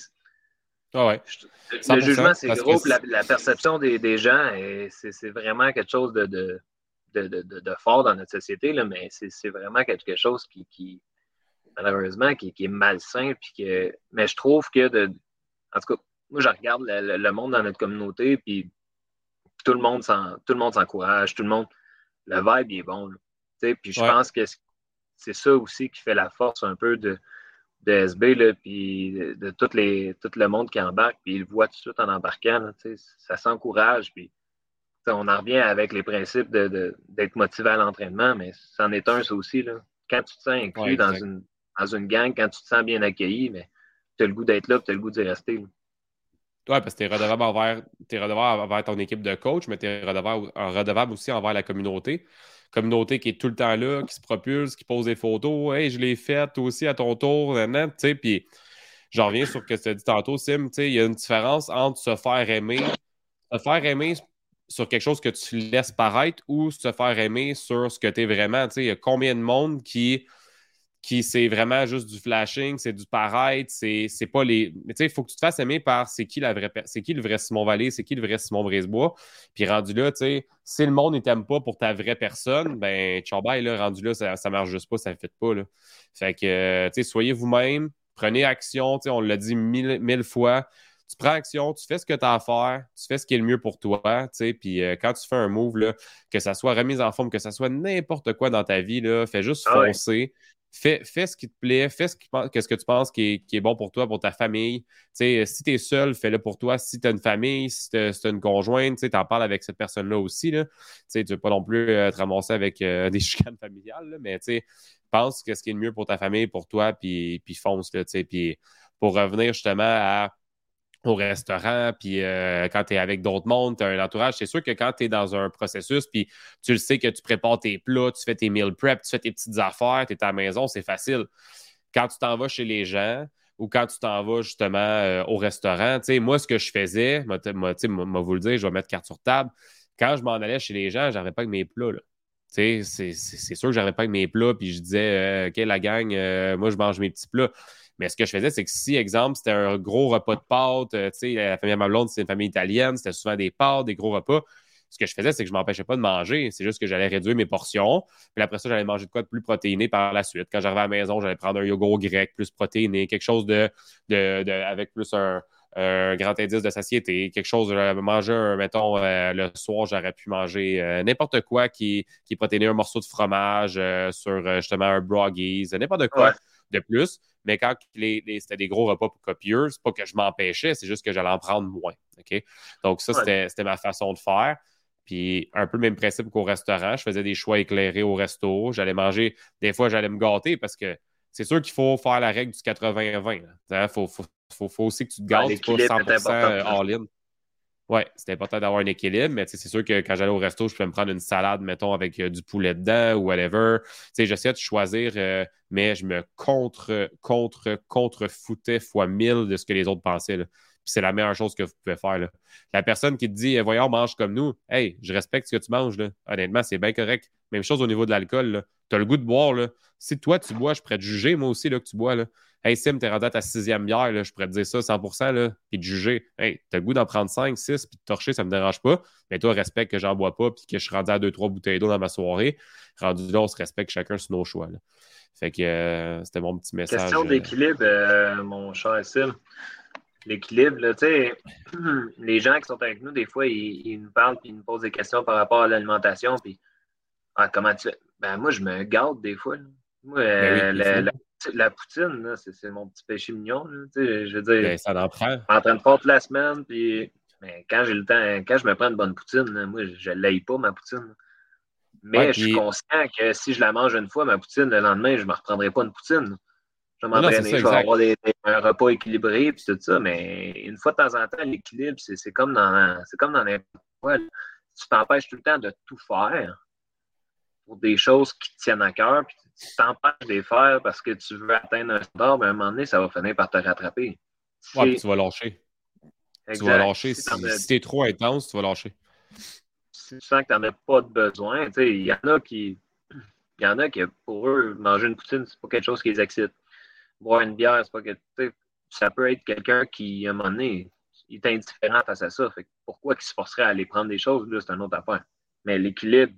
ah le jugement, c'est gros. La, perception des, gens, c'est vraiment quelque chose de, de, fort dans notre société, là, mais c'est vraiment quelque chose qui, malheureusement, qui, est malsain. Puis que, mais je trouve que, de, en tout cas, moi, je regarde le, monde dans notre communauté, puis tout le monde s'encourage, tout le monde, le vibe est bon. puis je pense que c'est ça aussi qui fait la force un peu de, de SB, là, puis de, tout, les, tout le monde qui embarque, puis il le voit tout de suite en embarquant. ça s'encourage, puis on en revient avec les principes d'être motivé à l'entraînement, mais c'en est un, ça aussi. Là. Quand tu te sens inclus dans, une, dans une gang, quand tu te sens bien accueilli, mais tu as le goût d'être là, tu as le goût d'y rester. Oui, parce que tu es redevable envers, es redevable envers ton équipe de coach, mais tu es redevable, redevable aussi envers la communauté communauté qui est tout le temps là, qui se propulse, qui pose des photos. Hey, je l'ai faite aussi à ton tour. Sais, puis j'en reviens sur ce que tu as dit tantôt, Sim. Il y a une différence entre se faire aimer, se faire aimer sur quelque chose que tu laisses paraître ou se faire aimer sur ce que tu es vraiment. Il y a combien de monde qui qui c'est vraiment juste du flashing, c'est du paraître, c'est pas les. Mais tu sais, il faut que tu te fasses aimer par c'est qui la vraie c'est qui le vrai Simon Vallée, c'est qui le vrai Simon Brisebois. Puis rendu là, tu sais, si le monde ne t'aime pas pour ta vraie personne, ben tchambay, là, rendu là, ça, ça marche juste pas, ça ne fait pas. Là. Fait que, euh, tu sais, soyez vous-même, prenez action, tu sais, on l'a dit mille, mille fois tu prends action, tu fais ce que tu as à faire, tu fais ce qui est le mieux pour toi, tu sais, puis euh, quand tu fais un move, là, que ça soit remise en forme, que ça soit n'importe quoi dans ta vie, là, fais juste ah foncer, fais, fais ce qui te plaît, fais ce, ce que tu penses qui est, bon pour toi, pour ta famille. sais, si tu es seul, fais-le pour toi. Si tu as une famille, si tu as, une conjointe, tu en parles avec cette personne-là aussi. Là. Tu ne veux pas non plus euh, te ramasser avec euh, des chicanes familiales, mais pense que ce qui est le mieux pour ta famille, pour toi, puis, puis fonce. Là, puis pour revenir justement à au restaurant, puis euh, quand tu es avec d'autres mondes, tu as un entourage. C'est sûr que quand tu es dans un processus, puis tu le sais que tu prépares tes plats, tu fais tes meal prep, tu fais tes petites affaires, tu es à la maison, c'est facile. Quand tu t'en vas chez les gens ou quand tu t'en vas justement euh, au restaurant, tu sais, moi, ce que je faisais, moi, vous le dire, je vais mettre carte sur table. Quand je m'en allais chez les gens, j'arrivais pas avec mes plats. C'est sûr que j'arrivais pas avec mes plats, puis je disais, euh, OK, la gang, moi, je mange mes petits plats. Mais ce que je faisais, c'est que si, exemple, c'était un gros repas de pâtes, euh, tu sais, la famille Mablonde, c'est une famille italienne, c'était souvent des pâtes, des gros repas. Ce que je faisais, c'est que je ne m'empêchais pas de manger. C'est juste que j'allais réduire mes portions. Puis après ça, j'allais manger de quoi de plus protéiné par la suite. Quand j'arrivais à la maison, j'allais prendre un yogourt grec plus protéiné, quelque chose de, avec plus un, grand indice de satiété, quelque chose, j'allais manger, mettons, euh, le soir, j'aurais pu manger euh, n'importe quoi qui, qui protéiné, un morceau de fromage sur justement un broggies, n'importe quoi de plus. Mais quand c'était des gros repas copieux, c'est pas que je m'empêchais, c'est juste que j'allais en prendre moins. Donc, ça, c'était ma façon de faire. Puis, un peu le même principe qu'au restaurant. Je faisais des choix éclairés au resto. J'allais manger. Des fois, j'allais me gâter parce que c'est sûr qu'il faut faire la règle du 80-20. Il faut, faut, aussi que tu te gâtes, pas 100% all-in. Oui, c'est important d'avoir un équilibre, mais c'est sûr que quand j'allais au resto, je pouvais me prendre une salade, mettons, avec euh, du poulet dedans ou whatever. J'essayais de choisir, euh, mais je me contre, contre, contre foutais fois mille de ce que les autres pensaient. C'est la meilleure chose que vous pouvez faire. La personne qui te dit Voyons, mange comme nous, hey, je respecte ce que tu manges. Honnêtement, c'est bien correct. Même chose au niveau de l'alcool. Tu as le goût de boire. Là. Si toi, tu bois, je pourrais te juger, moi aussi, là, que tu bois. Là. Hey Sim, t'es rendu à ta sixième bière, là, je pourrais te dire ça 100%, là, puis te juger. Hey, t'as le goût d'en prendre cinq, six, puis de torcher, ça me dérange pas. Mais toi, respecte que j'en bois pas, puis que je suis rendu à deux, trois bouteilles d'eau dans ma soirée. Rendu là, on se respecte chacun sur nos choix. Là. Fait que euh, c'était mon petit message. Question euh, d'équilibre, euh, mon cher Sim. L'équilibre, tu sais, les gens qui sont avec nous, des fois, ils, nous parlent puis ils nous posent des questions par rapport à l'alimentation. Puis, ah, comment tu Ben, moi, je me garde des fois. Moi, ben la poutine, c'est mon petit péché mignon. je veux dire, ben, ça en prend. en train de faire toute la semaine, puis mais quand j'ai le temps, quand je me prends une bonne poutine, moi, je ne l'aille pas, ma poutine. Mais je suis conscient que si je la mange une fois, ma poutine, le lendemain, je ne me reprendrai pas une poutine. Je vais m'entraîner, je vais avoir un repas équilibré, puis tout ça, mais une fois de temps en temps, l'équilibre, c'est comme dans c'est comme dans n'importe quoi. Tu t'empêches tout le temps de tout faire pour des choses qui te tiennent à cœur, puis tu t'empêches de les faire parce que tu veux atteindre un standard, mais à un moment donné, ça va finir par te rattraper. Ouais, tu vas lâcher. Tu vas lâcher. Si, tu es trop intense, tu vas lâcher. Si tu sens que tu n'en as pas de besoin, il y en a qui. Il y en a qui, pour eux, manger une poutine, c'est pas quelque chose qui les excite. Boire une bière, c'est pas quelque Ça peut être quelqu'un qui, à un moment donné, il est indifférent face à ça. Fait pourquoi il se forcerait à aller prendre des choses, là, c'est un autre affaire. Mais l'équilibre,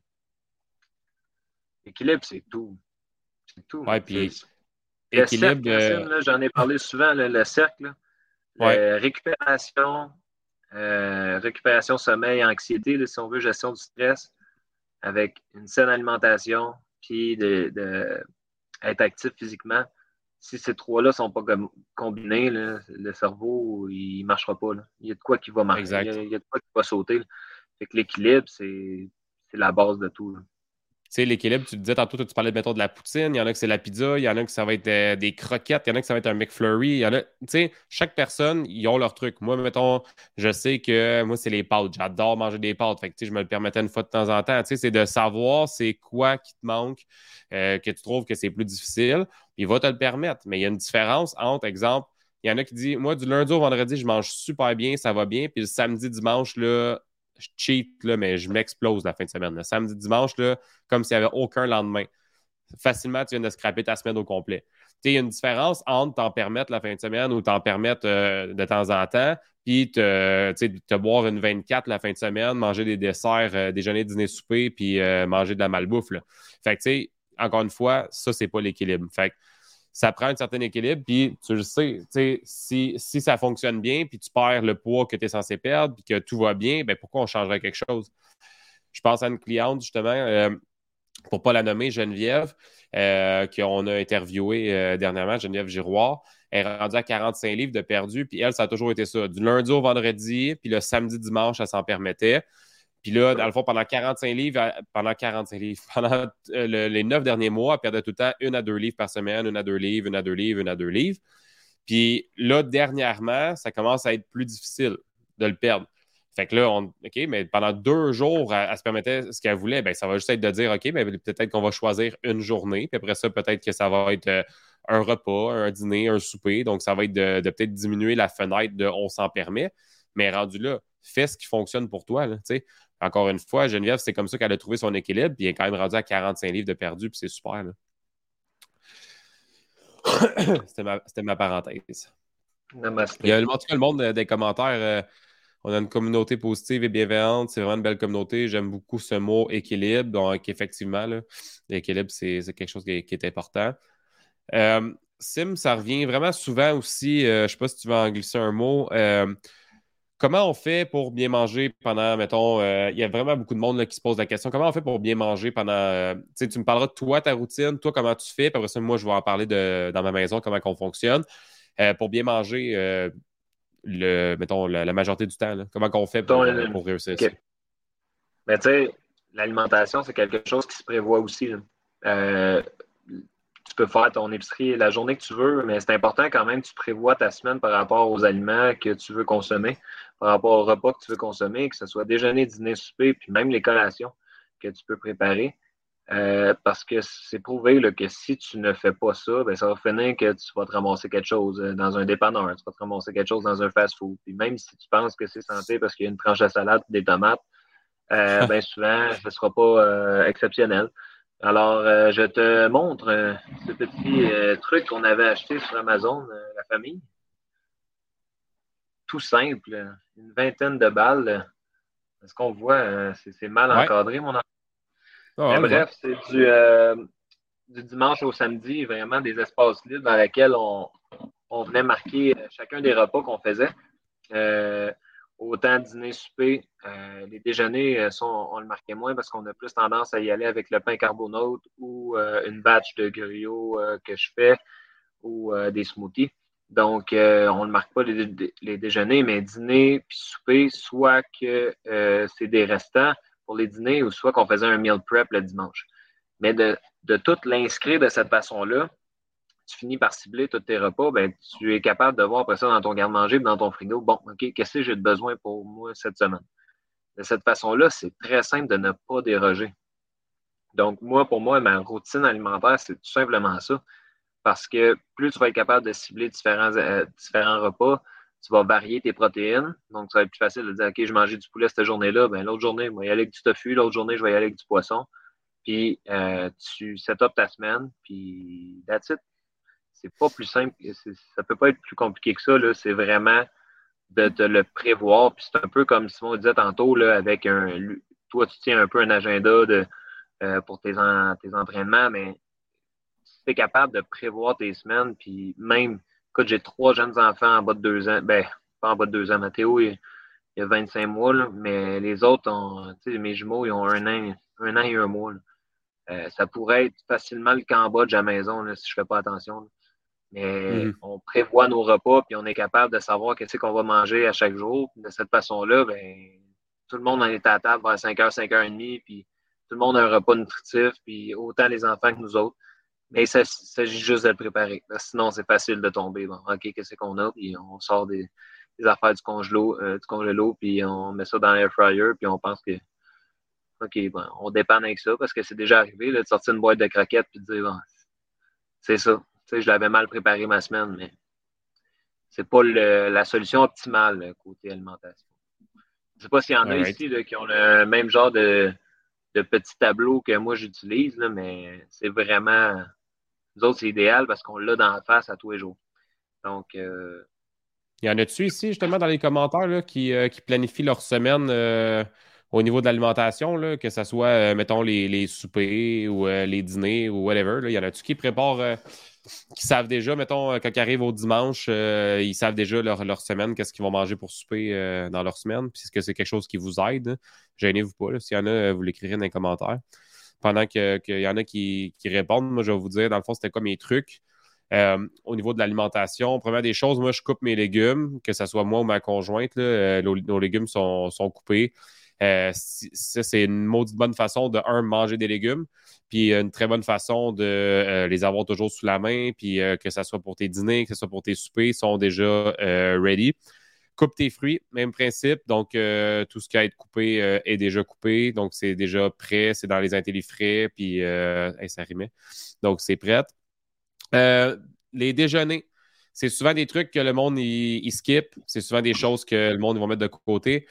l'équilibre, c'est tout. C'est tout. Ouais, puis cercle, euh, j'en ai parlé souvent, le, cercle. récupération, euh, récupération, sommeil, anxiété, si on veut, gestion du stress, avec une saine alimentation, puis de, être actif physiquement. Si ces trois-là ne sont pas combinés, le cerveau, il ne marchera pas. Il y a de quoi qui va marcher. Il, y a, de quoi qui va sauter. l'équilibre, c'est la base de tout sais, l'équilibre, tu disais tantôt, tu parlais de, mettons, de la poutine, il y en a que c'est la pizza, il y en a que ça va être euh, des croquettes, il y en a que ça va être un McFlurry, il y en a, tu sais, chaque personne, ils ont leur truc. Moi, mettons, je sais que moi, c'est les pâtes. J'adore manger des pâtes. Fait que, tu sais, je me le permettais une fois de temps en temps. Tu sais, c'est de savoir c'est quoi qui te manque, euh, que tu trouves que c'est plus difficile. Il va te le permettre. Mais il y a une différence entre, exemple, il y en a qui disent, moi, du lundi au vendredi, je mange super bien, ça va bien. Puis le samedi, dimanche, là, je cheat, là, mais je m'explose la fin de semaine. Samedi, dimanche, là, comme s'il n'y avait aucun lendemain. Facilement, tu viens de scraper ta semaine au complet. Il y a une différence entre t'en permettre la fin de semaine ou t'en permettre euh, de temps en temps, puis te, te boire une 24 la fin de semaine, manger des desserts, euh, déjeuner, dîner, souper, puis euh, manger de la malbouffe. Fait que, tu sais, encore une fois, ça, c'est pas l'équilibre. Ça prend un certain équilibre. Puis tu le sais, si, si ça fonctionne bien, puis tu perds le poids que tu es censé perdre, puis que tout va bien, ben pourquoi on changerait quelque chose? Je pense à une cliente, justement, euh, pour ne pas la nommer, Geneviève, qu'on a interviewé dernièrement, Geneviève Giroir. Elle est rendue à 45 livres de perdu, puis elle, ça a toujours été ça. Du lundi au vendredi, puis le samedi, dimanche, elle s'en permettait. Puis là, dans le fond, pendant 45 livres, pendant 45 livres, pendant les neuf derniers mois, elle perdait tout le temps une à deux livres par semaine, une à deux livres, une à deux livres, une à deux livres. Puis là, dernièrement, ça commence à être plus difficile de le perdre. Fait que là, on, OK, mais pendant deux jours, elle, se permettait ce qu'elle voulait. Bien, ça va juste être de dire, OK, mais peut-être qu'on va choisir une journée. Puis après ça, peut-être que ça va être euh, un repas, un dîner, un souper. Donc, ça va être de, peut-être diminuer la fenêtre de on s'en permet. Mais rendu là, fais ce qui fonctionne pour toi. Encore une fois, Geneviève, c'est comme ça qu'elle a trouvé son équilibre. Puis elle est quand même rendue à 45 livres de perdu. Puis c'est super. C'était ma, ma, parenthèse. Namaste. Il y a cas le monde des commentaires. Euh, on a une communauté positive et bienveillante. C'est vraiment une belle communauté. J'aime beaucoup ce mot équilibre. Donc, effectivement, l'équilibre, c'est quelque chose qui est, important. Euh, Sim, ça revient vraiment souvent aussi. Euh, je ne sais pas si tu vas en glisser un mot. Comment on fait pour bien manger pendant, mettons, il y a vraiment beaucoup de monde qui se pose la question. Comment on fait pour bien manger pendant. tu me parleras de toi, ta routine, toi, comment tu fais. Puis après ça, moi, je vais en parler de, dans ma maison, comment on fonctionne. pour bien manger, le, mettons, la, majorité du temps? Comment on fait pour, réussir ça? Mais tu sais, l'alimentation, c'est quelque chose qui se prévoit aussi. Euh, tu peux faire ton épicerie la journée que tu veux, mais c'est important quand même que tu prévois ta semaine par rapport aux aliments que tu veux consommer, par rapport aux repas que tu veux consommer, que ce soit déjeuner, dîner, souper, puis même les collations que tu peux préparer. Euh, parce que c'est prouvé que si tu ne fais pas ça, ben, ça va finir que tu vas te ramasser quelque chose euh, dans un dépanneur, tu vas te ramasser quelque chose dans un fast-food. Puis même si tu penses que c'est santé parce qu'il y a une tranche de salade des tomates, euh, ben souvent, ce ne sera pas exceptionnel. Alors, je te montre ce petit truc qu'on avait acheté sur Amazon, la famille. Tout simple, une vingtaine de balles. Est-ce qu'on voit? c'est mal encadré, mon enfant? Ah, bref, c'est euh, du, dimanche au samedi, vraiment des espaces libres dans lesquels on, venait marquer euh, chacun des repas qu'on faisait. Euh, autant dîner, souper, les déjeuners, on le marquait moins parce qu'on a plus tendance à y aller avec le pain carbonate ou une batch de griots que je fais ou des smoothies. Donc, on ne marque pas les, déjeuners, mais dîner puis souper, soit que c'est des restants pour les dîners ou soit qu'on faisait un meal prep le dimanche. Mais de, tout l'inscrire de cette façon-là, tu finis par cibler tous tes repas, ben, tu es capable de voir après ça dans ton garde-manger, dans ton frigo, bon, OK, qu'est-ce que j'ai de besoin pour moi cette semaine? De cette façon-là, c'est très simple de ne pas déroger. Donc, moi, pour moi, ma routine alimentaire, c'est tout simplement ça. Parce que plus tu vas être capable de cibler différents, euh, différents repas, tu vas varier tes protéines. Donc, ça va être plus facile de dire, OK, je mangeais du poulet cette journée-là. Ben, l'autre journée, je vais y aller avec du tofu. L'autre journée, je vais y aller avec du poisson. Puis, euh, tu set up ta semaine. Puis, that's it. C'est pas plus simple. Ça peut pas être plus compliqué que ça. C'est vraiment de, le prévoir. Puis, c'est un peu comme Simon disait tantôt, là, avec un. Toi, tu tiens un peu un agenda de, euh, pour tes, tes entraînements, mais tu es capable de prévoir tes semaines, puis même Écoute, j'ai trois jeunes enfants en bas de deux ans. Ben, pas en bas de deux ans. Mathéo, il, y a 25 mois, mais les autres, ont, mes jumeaux, ils ont un an, un an et un mois. Euh, ça pourrait être facilement le Cambodge à la maison si je fais pas attention. Mais mm-hmm. on prévoit nos repas, puis on est capable de savoir qu'est-ce qu'on va manger à chaque jour. De cette façon-là, ben, tout le monde en est à table vers 5h, 5h30, puis tout le monde a un repas nutritif, puis autant les enfants que nous autres. Mais il s'agit juste de le préparer. sinon, c'est facile de tomber. Bon, OK, qu'est-ce qu'on a? Puis on sort des, affaires du congelo, euh, du congélo, puis on met ça dans l'air fryer, puis on pense que OK, bon, on dépanne avec ça parce que c'est déjà arrivé de sortir une boîte de croquettes puis de dire bon, c'est ça. Sais, je l'avais mal préparé ma semaine, mais c'est pas la solution optimale côté alimentation. Je sais pas s'il y en a ici qui ont le même genre de, de petits tableaux que moi j'utilise, mais c'est vraiment nous autres, c'est idéal parce qu'on l'a dans la face à tous les jours. Donc. Euh, Il y en a-tu ici, justement, dans les commentaires, qui, euh, qui, planifient leur semaine euh, au niveau de l'alimentation, que ce soit, mettons, les, les, soupers ou les dîners ou whatever? Il y en a-tu qui préparent, qui savent déjà, mettons, quand ils arrivent au dimanche, ils savent déjà leur, leur semaine, qu'est-ce qu'ils vont manger pour souper dans leur semaine? Puis est-ce que c'est quelque chose qui vous aide? Gênez-vous pas. S'il y en a, vous l'écrirez dans les commentaires. pendant qu'il y en a qui, répondent, moi, je vais vous dire, dans le fond, c'était quoi mes trucs. Euh, au niveau de l'alimentation, première des choses, moi, je coupe mes légumes, que ce soit moi ou ma conjointe. nos, légumes sont, coupés. ça, c'est une maudite bonne façon de, un, manger des légumes, puis une très bonne façon de les avoir toujours sous la main, puis que ce soit pour tes dîners, que ce soit pour tes soupers, ils sont déjà ready. Coupe tes fruits, même principe. Donc, euh, tout ce qui a être coupé euh, est déjà coupé. Donc, c'est déjà prêt. C'est dans les intellifrais. Puis, euh, ça rimait. Donc, c'est prêt. les déjeuners, c'est souvent des trucs que le monde il, skip. C'est souvent des choses que le monde va mettre de côté.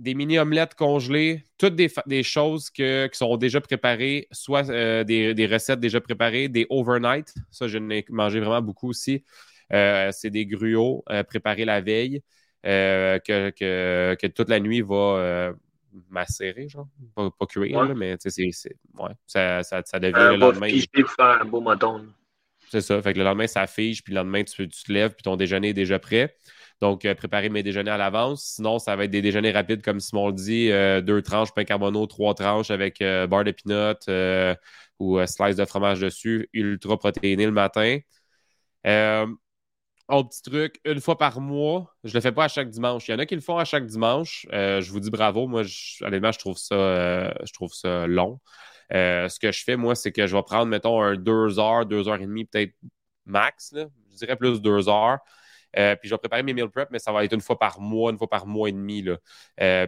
Des mini-omelettes congelées, toutes des, choses qui sont déjà préparées, soit des, des, recettes déjà préparées, des overnight. Ça, je n'ai mangé vraiment beaucoup aussi. Euh, c'est des gruots euh, préparés la veille euh, que, toute la nuit va macérer, genre. Pas, cuire, mais c'est, ouais, ça, ça, devient le lendemain. faire un beau mouton. C'est ça. Fait que le lendemain, ça fige, puis le lendemain, tu, te lèves, puis ton déjeuner est déjà prêt. Donc, préparer mes déjeuners à l'avance. Sinon, ça va être des déjeuners rapides, comme Simon le dit, deux tranches pain carbonaux, trois tranches avec beurre de peanut ou slice de fromage dessus, ultra protéiné le matin. Autre petit truc, une fois par mois, je le fais pas à chaque dimanche. Il y en a qui le font à chaque dimanche. Euh, je vous dis bravo. Moi, je, honnêtement, je trouve ça, euh, je trouve ça long. Euh, ce que je fais, moi, c'est que je vais prendre, mettons, un deux heures, deux heures et demie, peut-être max. Je dirais plus deux heures. Puis je vais préparer mes meal prep, mais ça va être une fois par mois, une fois par mois et demi. Là.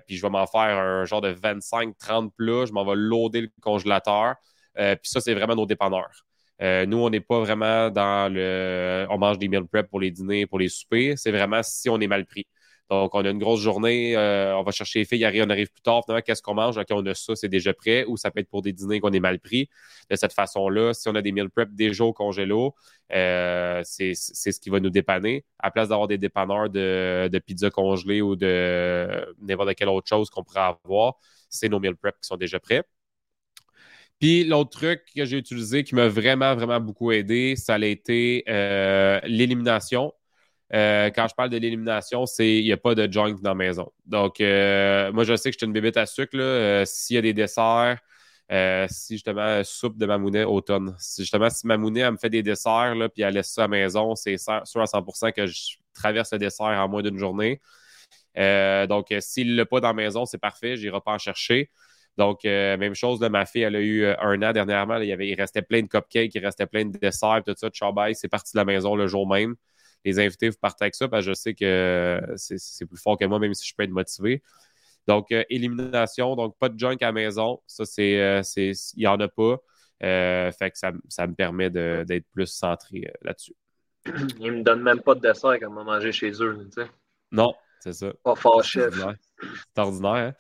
puis je vais m'en faire un genre de 25-30 plats. Je m'en vais loader le congélateur. puis ça, c'est vraiment nos dépanneurs. Euh, nous, on n'est pas vraiment dans le. On mange des meal prep pour les dîners, pour les soupers. C'est vraiment si on est mal pris. Donc, on a une grosse journée, euh, on va chercher les filles, on arrive plus tard. Finalement, qu'est-ce qu'on mange? OK, on a ça, c'est déjà prêt. Ou ça peut être pour des dîners qu'on est mal pris. De cette façon-là, si on a des meal prep déjà au congélo, euh, c'est ce qui va nous dépanner. À place d'avoir des dépanneurs de, de pizza congelée ou de n'importe quelle autre chose qu'on pourrait avoir, c'est nos meal prep qui sont déjà prêts. Puis l'autre truc que j'ai utilisé qui m'a vraiment, vraiment beaucoup aidé, ça a été euh, l'élimination. Euh, quand je parle de l'élimination, c'est il n'y a pas de junk dans la maison. Donc, euh, moi, je sais que je suis une bébête à sucre. S'il y a des desserts, si justement soupe de mamounet automne, si justement si mamounet elle me fait des desserts là, puis elle laisse ça à la maison, c'est sûr à 100% que je traverse le dessert en moins d'une journée. donc, s'il ne l'a pas dans la maison, c'est parfait, je n'irai pas en chercher. Donc, euh, même chose, de ma fille, elle a eu euh, un an dernièrement. il, y avait, il restait plein de cupcakes, il restait plein de desserts, tout ça, de. C'est parti de la maison le jour même. Les invités, vous partez avec ça parce que je sais que c'est plus fort que moi, même si je peux être motivé. Donc, euh, élimination, donc pas de junk à la maison. Ça, c'est. il n'y en a pas. fait que ça, me permet d'être plus centré là-dessus. Ils ne me donnent même pas de dessert quand on va manger chez eux. Tu sais. Non, c'est ça. Pas fort chef. C'est ordinaire. Hein?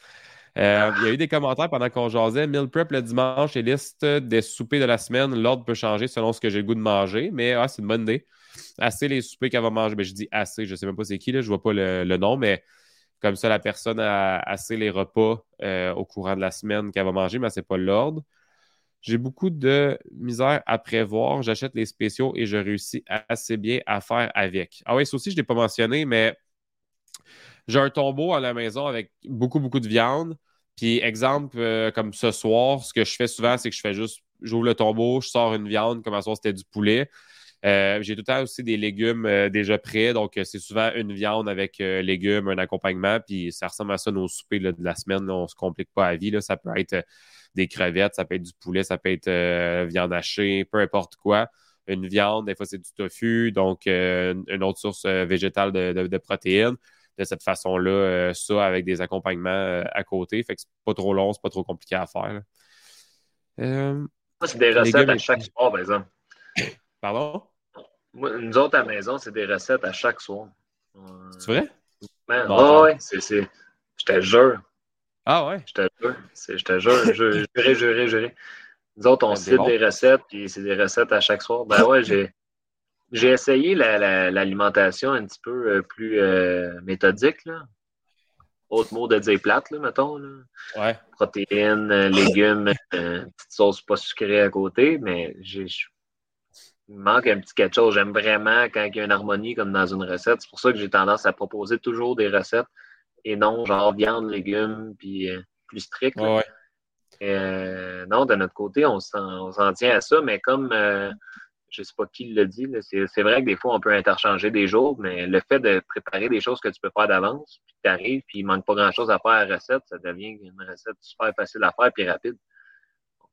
Euh, il y a eu des commentaires pendant qu'on jasait. Meal prep le dimanche et liste des soupers de la semaine. L'ordre peut changer selon ce que j'ai le goût de manger, mais ah, c'est une bonne idée. Assez les soupers qu'elle va manger. Ben, je dis assez, je ne sais même pas c'est qui, là, je ne vois pas le, nom, mais comme ça, la personne a assez les repas euh, au courant de la semaine qu'elle va manger, mais ce n'est pas l'ordre. J'ai beaucoup de misère à prévoir. J'achète les spéciaux et je réussis assez bien à faire avec. Ah oui, ça aussi, je ne l'ai pas mentionné, mais j'ai un tombeau à la maison avec beaucoup, beaucoup de viande. Puis, exemple, euh, comme ce soir, ce que je fais souvent, c'est que je fais juste, j'ouvre le tombeau, je sors une viande, comme à soir, c'était du poulet. Euh, j'ai tout le temps aussi des légumes euh, déjà prêts, donc c'est souvent une viande avec légumes, un accompagnement, puis ça ressemble à ça nos soupers de la semaine. on ne se complique pas la vie. Ça peut être des crevettes, ça peut être du poulet, ça peut être viande hachée, peu importe quoi. Une viande, des fois c'est du tofu, donc une autre source végétale de protéines de cette façon-là, euh, ça avec des accompagnements euh, à côté. Fait que c'est pas trop long, c'est pas trop compliqué à faire. Euh, c'est des recettes à chaque soir, par exemple. Pardon? Nous autres, à la maison, c'est des recettes à chaque soir. C'est vrai? Ben, ouais, c'est. Je te jure. Ah ouais? Je te jure. Je te jure. Juré, juré, juré. Nous autres, on cite des recettes, puis c'est des recettes à chaque soir. Ben ouais, j'ai. J'ai essayé l'alimentation un petit peu euh, plus euh, méthodique. Là. Autre mot de dire plate, là, mettons. Là. Ouais. Protéines, euh, légumes, petite sauce pas sucrée à côté, mais j'ai. Il manque un petit quelque chose. J'aime vraiment quand il y a une harmonie comme dans une recette. C'est pour ça que j'ai tendance à proposer toujours des recettes et non genre viande, légumes, puis plus strict. Ouais. Euh, non, de notre côté, on s'en tient à ça, mais comme euh, je ne sais pas qui le dit, c'est vrai que des fois, on peut interchanger des jours, mais le fait de préparer des choses que tu peux faire d'avance, puis tu arrives, puis il manque pas grand-chose à faire à la recette, ça devient une recette super facile à faire puis rapide.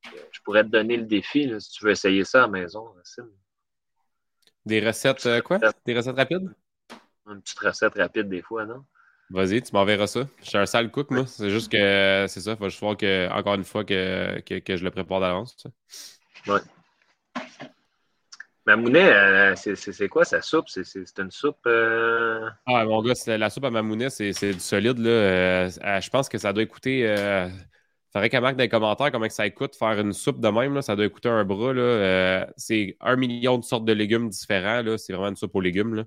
Euh, je pourrais te donner le défi si tu veux essayer ça à la maison. Des recettes quoi? Des recettes rapides? Une petite recette rapide des fois, non? Vas-y, tu m'enverras ça. Je suis un sale cook, moi. C'est juste que c'est ça. Il faut juste voir que, encore une fois que, que, je le prépare d'avance. Ouais. Mamounet, euh, c'est quoi sa soupe? C'est une soupe. Euh... Ah, mon gars, la soupe à Mamounet, c'est du solide. Là. Euh, euh, je pense que ça doit coûter. Faudrait qu'elle marque dans les commentaires comment ça coûte faire une soupe de même. Là. Ça doit coûter un bras. c'est un million de sortes de légumes différents. C'est vraiment une soupe aux légumes. Là.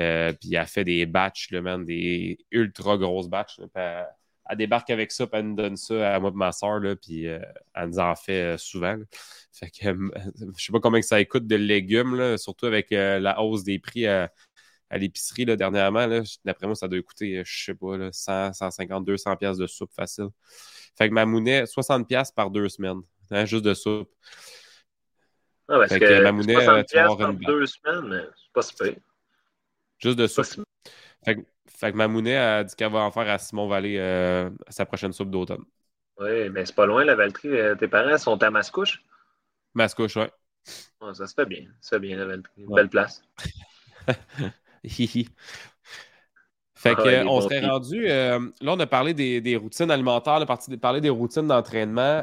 Euh, puis elle fait des batchs, des ultra grosses batchs. elle, débarque avec ça, puis elle nous donne ça à moi et ma soeur, puis euh, elle nous en fait euh, souvent. Fait que je sais pas combien ça coûte de légumes, surtout avec la hausse des prix l'épicerie dernièrement. D'après moi, ça doit coûter, je sais pas, 100, 150, 200 pièces de soupe facile. Fait que ma monnaie, 60 pièces par deux semaines, hein, juste de soupe. Ah, parce fait que, ma monnaie, 60 par deux semaines, c'est pas super. Juste de soupe. Fait, que Mamounet a dit qu'elle va en faire à Simon Vallée euh, sa prochaine soupe d'automne. Oui, mais c'est pas loin, la Valtrie. Euh, tes parents sont à Mascouche? Mascouche, oui. ça se fait bien. Ça se fait bien, la Valtrie. Une belle place. Hihi. Fait que, on serait rendu. Euh, là, on a parlé des, routines alimentaires, on a parlé des routines d'entraînement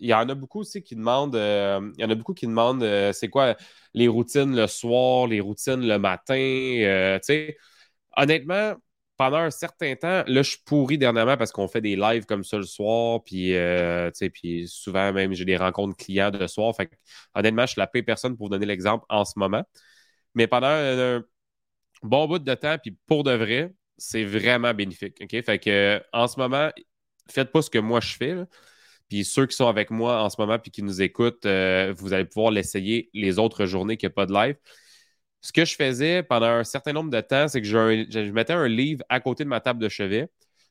il y en a beaucoup aussi qui demandent, euh, il y en a beaucoup qui demandent euh, c'est quoi les routines le soir, les routines le matin. Euh, honnêtement, pendant un certain temps, là, je suis pourri dernièrement parce qu'on fait des lives comme ça le soir, puis, puis souvent même j'ai des rencontres clients de soir. Fait honnêtement, je suis la paix personne pour vous donner l'exemple en ce moment. Mais pendant un, bon bout de temps, puis pour de vrai, c'est vraiment bénéfique. OK? Fait que en ce moment, faites pas ce que moi je fais. Puis ceux qui sont avec moi en ce moment puis qui nous écoutent, euh, vous allez pouvoir l'essayer les autres journées qu'il n'y a pas de live. Ce que je faisais pendant un certain nombre de temps, c'est que je, mettais un livre à côté de ma table de chevet.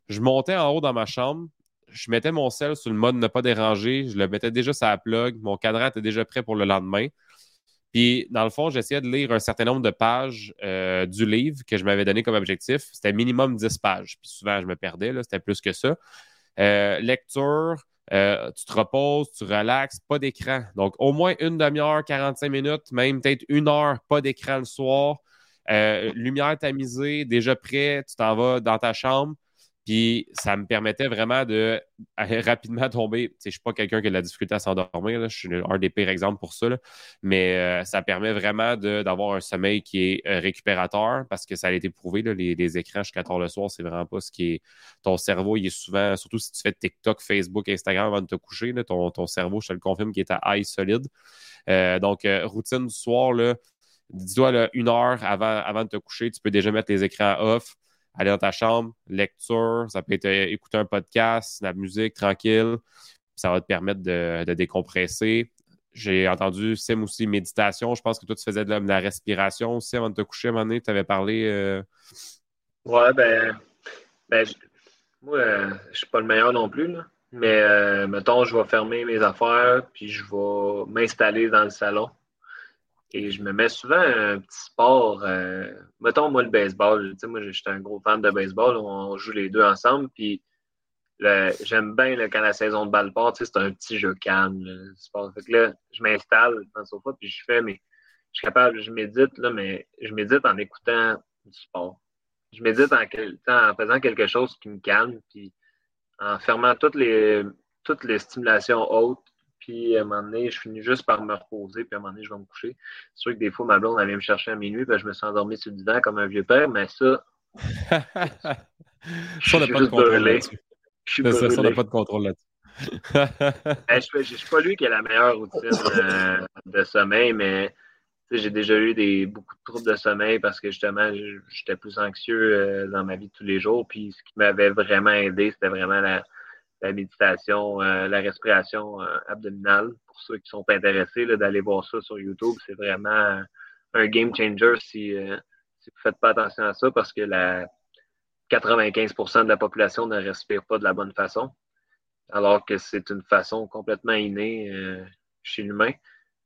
Je montais en haut dans ma chambre. Je mettais mon sel sur le mode ne pas déranger. Je le mettais déjà sur la plug. Mon cadran était déjà prêt pour le lendemain. Puis, dans le fond, j'essayais de lire un certain nombre de pages euh, du livre que je m'avais donné comme objectif. C'était minimum 10 pages. Puis souvent, je me perdais. C'était plus que ça. Euh, lecture, euh, tu te reposes, tu relaxes, pas d'écran. Donc, au moins une demi-heure, 45 minutes, même peut-être une heure, pas d'écran le soir. Lumière tamisée, déjà prêt, tu t'en vas dans ta chambre. Puis ça me permettait vraiment de rapidement tomber. Je ne suis pas quelqu'un qui a de la difficulté à s'endormir. Je suis un des pires exemples pour ça. Mais euh, ça permet vraiment d'avoir un sommeil qui est euh, récupérateur parce que ça a été prouvé. les, écrans jusqu'à tard le soir, c'est vraiment pas ce qui est. Ton cerveau, il est souvent, surtout si tu fais TikTok, Facebook, Instagram avant de te coucher, ton, cerveau, je te le confirme, qui est à high solide. Euh, donc, routine du soir, dis-toi une heure avant, avant de te coucher, tu peux déjà mettre les écrans off aller dans ta chambre, lecture, ça peut être euh, écouter un podcast, la musique tranquille. Ça va te permettre de, décompresser. J'ai entendu Sim aussi méditation. Je pense que toi, tu faisais de la, respiration aussi avant de te coucher à. Tu avais parlé. Euh... Ouais, ben, ben moi, euh, je suis pas le meilleur non plus. Mais euh, mettons, je vais fermer mes affaires, puis je vais m'installer dans le salon. Et je me mets souvent un petit sport. Euh, mettons, moi, le baseball. Tu sais, moi, j'étais un gros fan de baseball. On joue les deux ensemble. Puis j'aime bien quand la saison de balle part. Tu sais, c'est un petit jeu calme. Le sport. Fait que là, je m'installe dans le sofa. Puis je fais, mais je suis capable, je médite, là, mais je médite en écoutant du sport. Je médite en, en faisant quelque chose qui me calme. Puis en fermant toutes les, toutes les stimulations hautes puis à un moment donné, je finis juste par me reposer, puis à un moment donné, je vais me coucher. C'est sûr que des fois, ma blonde, elle vient me chercher à minuit, puis je me suis endormi sur le divan comme un vieux père, mais ça. ça, on n'a pas de contrôle là-dessus. Ça, on n'a pas de contrôle là-dessus. je ne suis pas lui qui a la meilleure routine euh, de sommeil, mais j'ai déjà eu des, beaucoup de troubles de sommeil parce que justement, j'étais plus anxieux euh, dans ma vie de tous les jours. Puis ce qui m'avait vraiment aidé, c'était vraiment la, la méditation, euh, la respiration euh, abdominale. Pour ceux qui sont intéressés d'aller voir ça sur YouTube, c'est vraiment un game changer si, euh, vous ne faites pas attention à ça parce que la 95% de la population ne respire pas de la bonne façon. alors que c'est une façon complètement innée chez l'humain.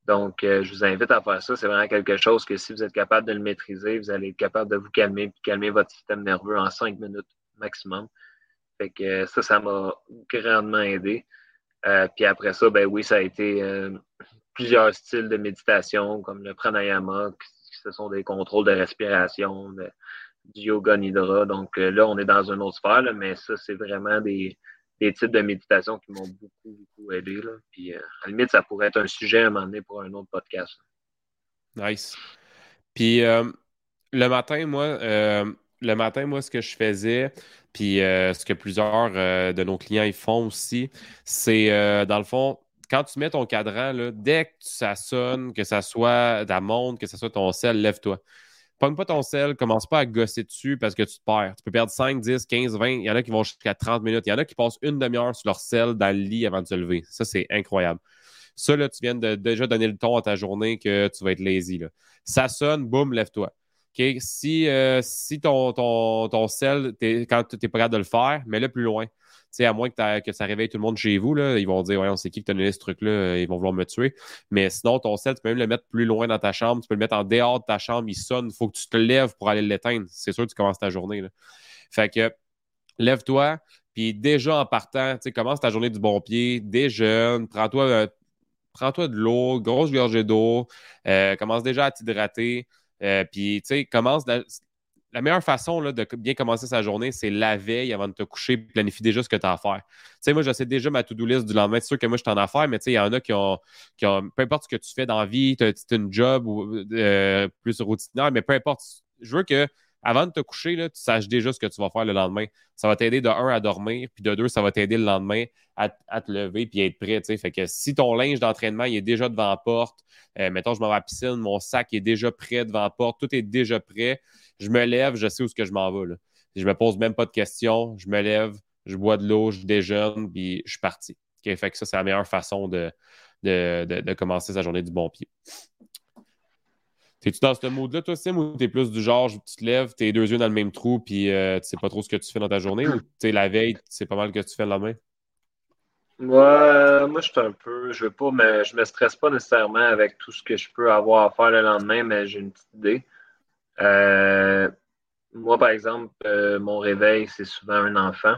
Donc, je vous invite à faire ça. C'est vraiment quelque chose que si vous êtes capable de le maîtriser, vous allez être capable de vous calmer et calmer votre système nerveux en cinq minutes maximum. Fait que ça, ça m'a grandement aidé. puis après ça, ben oui, ça a été plusieurs styles de méditation, comme le pranayama, qui, ce sont des contrôles de respiration, du yoga nidra. Donc euh, là, on est dans une autre sphère, mais ça, c'est vraiment des, types de méditation qui m'ont beaucoup, beaucoup aidé. Puis à la limite, ça pourrait être un sujet à un moment donné pour un autre podcast. Nice. Puis euh, le matin, moi, euh, le matin, moi, ce que je faisais, puis ce que plusieurs de nos clients ils font aussi, c'est dans le fond, quand tu mets ton cadran, dès que ça sonne, que ça soit ta montre, que ce soit ton sel, lève-toi. Pogne pas ton sel, commence pas à gosser dessus parce que tu te perds. Tu peux perdre 5, 10, 15, 20. Il y en a qui vont jusqu'à 30 minutes. Il y en a qui passent une demi-heure sur leur sel dans le lit avant de se lever. Ça, c'est incroyable. Ça, là, tu viens de déjà donner le ton à ta journée que tu vas être lazy. Ça sonne, boum, lève-toi. Si, euh, si ton, ton, ton sel, quand tu n'es pas capable de le faire, mets-le plus loin à moins que, que, ça réveille tout le monde chez vous, là, ils vont dire, ouais, on sait qui t'a donné ce truc-là, ils vont vouloir me tuer. Mais sinon, ton sel, tu peux même le mettre plus loin dans ta chambre, tu peux le mettre en dehors de ta chambre, il sonne, il faut que tu te lèves pour aller l'éteindre. C'est sûr que tu commences ta journée. Là. Fait que, lève-toi, puis déjà en partant, commence ta journée du bon pied, déjeune, prends-toi euh, prends-toi de l'eau, grosse gorgée d'eau, euh, commence déjà à t'hydrater, euh, puis tu sais, commence la meilleure façon de bien commencer sa journée, c'est la veille avant de te coucher, planifie déjà ce que tu as à faire. Tu sais, moi, je sais déjà ma to-do list du lendemain. C'est sûr que moi, je t'en à faire, mais tu sais, il y en a qui ont, peu importe ce que tu fais dans la vie, tu as, une job ou euh, plus routinière, mais peu importe. Je veux que avant de te coucher, tu saches déjà ce que tu vas faire le lendemain. Ça va t'aider de un à dormir, puis de deux, ça va t'aider le lendemain à, te lever puis être prêt. Fait que si ton linge d'entraînement est déjà devant la porte, euh, mettons, je m'en vais à la piscine, mon sac est déjà prêt devant la porte, tout est déjà prêt. Je me lève, je sais où ce que je m'en vais. Là. Je me pose même pas de questions, je me lève, je bois de l'eau, je déjeune, puis je suis parti. Fait que ça, c'est la meilleure façon de, de commencer sa journée du bon pied. T'es-tu dans ce mode-là, toi, Sim, ou t'es plus du genre, tu te lèves, t'es deux yeux dans le même trou, puis euh, tu sais pas trop ce que tu fais dans ta journée, ou tu la veille, c'est pas mal que tu fais le lendemain? Moi, moi, je suis un peu, je veux pas, mais je me stresse pas nécessairement avec tout ce que je peux avoir à faire le lendemain, mais j'ai une petite idée. Euh, moi, par exemple, euh, mon réveil, c'est souvent un enfant.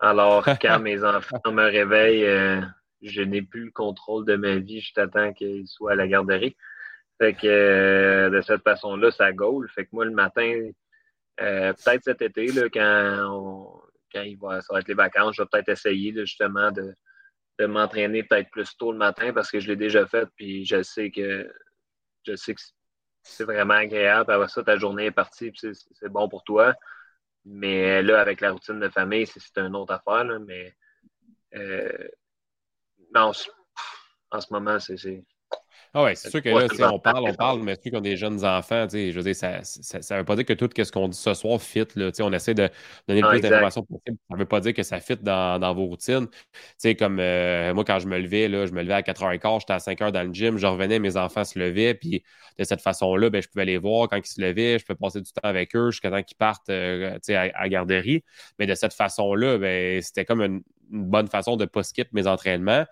Alors, quand mes enfants me réveillent, je n'ai plus le contrôle de ma vie, je t'attends qu'ils soient à la garderie. Fait que euh, de cette façon-là, ça gaule. Fait que moi, le matin, euh, peut-être cet été, là, quand, quand il va, ça va être les vacances, je vais peut-être essayer justement de, m'entraîner peut-être plus tôt le matin parce que je l'ai déjà fait, puis je sais que je sais que c'est vraiment agréable. Après ça, ta journée est partie, puis c'est bon pour toi. Mais là, avec la routine de famille, c'est une autre affaire. Mais euh, non, en ce moment, c'est ah ouais, c'est sûr que là, on parle, on parle, mais ceux qui ont des jeunes enfants, je veux dire, ça ne veut pas dire que tout ce qu'on dit ce soir fit. Là, on essaie de donner le plus d'informations possible. Ça ne veut pas dire que ça fit dans, dans vos routines. sais comme euh, moi, quand je me levais, là, je me levais à 4h15, j'étais à 5h dans le gym, je revenais, mes enfants se levaient, puis de cette façon-là, ben, je pouvais les voir quand ils se levaient, je pouvais passer du temps avec eux jusqu'à temps qu'ils partent euh, à, à, garderie. Mais de cette façon-là, ben, c'était comme une, une bonne façon de ne pas skip mes entraînements.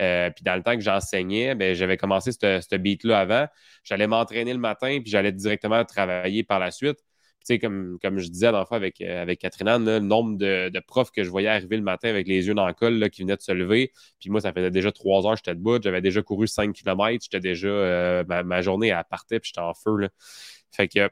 Euh, puis dans le temps que j'enseignais, ben, j'avais commencé ce beat-là avant. J'allais m'entraîner le matin, puis j'allais directement travailler par la suite. Puis, comme, comme je disais dans avec, euh, avec Catherine Anne, le nombre de, profs que je voyais arriver le matin avec les yeux dans le col qui venaient de se lever. Puis moi, ça faisait déjà trois heures j'étais debout. J'avais déjà couru 5 km. J'étais déjà. Euh, ma, journée, elle partait, puis j'étais en feu. Fait que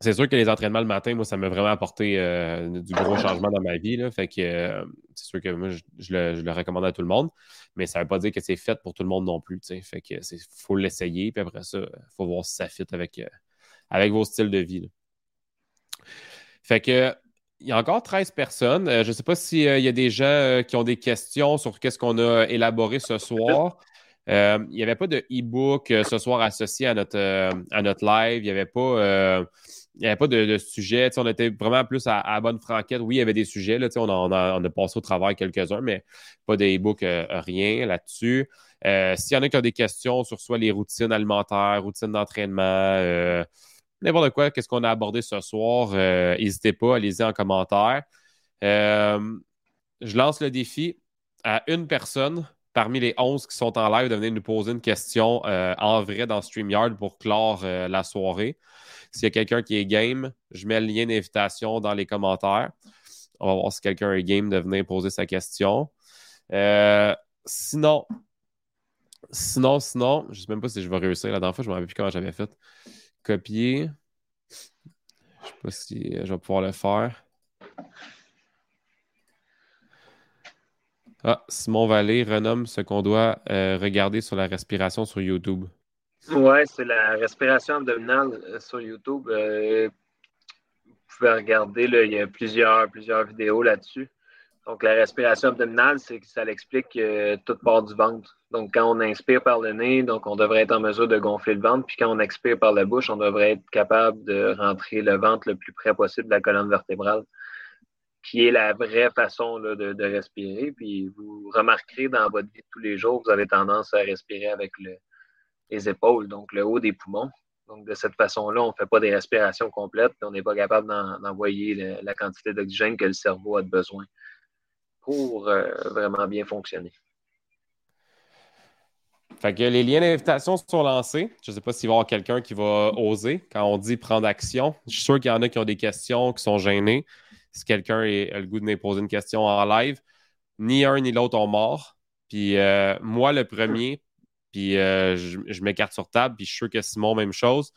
c'est sûr que les entraînements le matin, moi, ça m'a vraiment apporté euh, du gros changement dans ma vie. Là. Fait que euh, c'est sûr que moi, je, le, recommande à tout le monde, mais ça ne veut pas dire que c'est fait pour tout le monde non plus. Fait que faut l'essayer, puis après ça, il faut voir si ça fit avec, euh, avec vos styles de vie. Fait que il y a encore 13 personnes. je ne sais pas s'il y a des gens qui ont des questions sur qu'est-ce qu'on a élaboré ce soir. il n'y avait pas de e-book ce soir associé à notre, à notre live. Il n'y avait pas il n'y avait pas de, sujet. On était vraiment plus à, bonne franquette. Oui, il y avait des sujets. Là, on, a, on, a, passé au travail quelques-uns, mais pas des e rien là-dessus. Euh, s'il y en a qui ont des questions sur soit les routines alimentaires, routines d'entraînement, euh, n'importe quoi, qu'est-ce qu'on a abordé ce soir, euh, n'hésitez pas, allez-y en commentaire. je lance le défi. à une personne parmi les 11 qui sont en live de venir nous poser une question euh, en vrai dans StreamYard pour clore euh, la soirée. S'il y a quelqu'un qui est game, je mets le lien d'invitation dans les commentaires. On va voir si quelqu'un est game de venir poser sa question. Euh, sinon, sinon, sinon, je ne sais même pas si je vais réussir. La dernière fois, je ne me rappelle plus comment j'avais fait. Copier. Je ne sais pas si je vais pouvoir le faire. Ah, Simon Vallée renomme ce qu'on doit euh, regarder sur la respiration sur YouTube. Oui, c'est la respiration abdominale euh, sur YouTube. Euh, vous pouvez regarder, il y a plusieurs, plusieurs vidéos là-dessus. Donc, la respiration abdominale, c'est que ça l'explique toute part du ventre. Donc, quand on inspire par le nez, donc on devrait être en mesure de gonfler le ventre. Puis quand on expire par la bouche, on devrait être capable de rentrer le ventre le plus près possible de la colonne vertébrale qui est la vraie façon de, respirer. Puis vous remarquerez dans votre vie de tous les jours, vous avez tendance à respirer avec les épaules, donc le haut des poumons. Donc, de cette façon-là, on ne fait pas des respirations complètes, on n'est pas capable d'envoyer la quantité d'oxygène que le cerveau a besoin pour euh, vraiment bien fonctionner. Fait que les liens d'invitation sont lancés. Je ne sais pas s'il va y avoir quelqu'un qui va oser quand on dit prendre action. Je suis sûr qu'il y en a qui ont des questions, qui sont gênés si quelqu'un a le goût de me poser une question en live, ni un ni l'autre ont mort. Puis euh, moi, le premier, puis euh, je, m'écarte sur table, puis je suis sûr que Simon, même chose.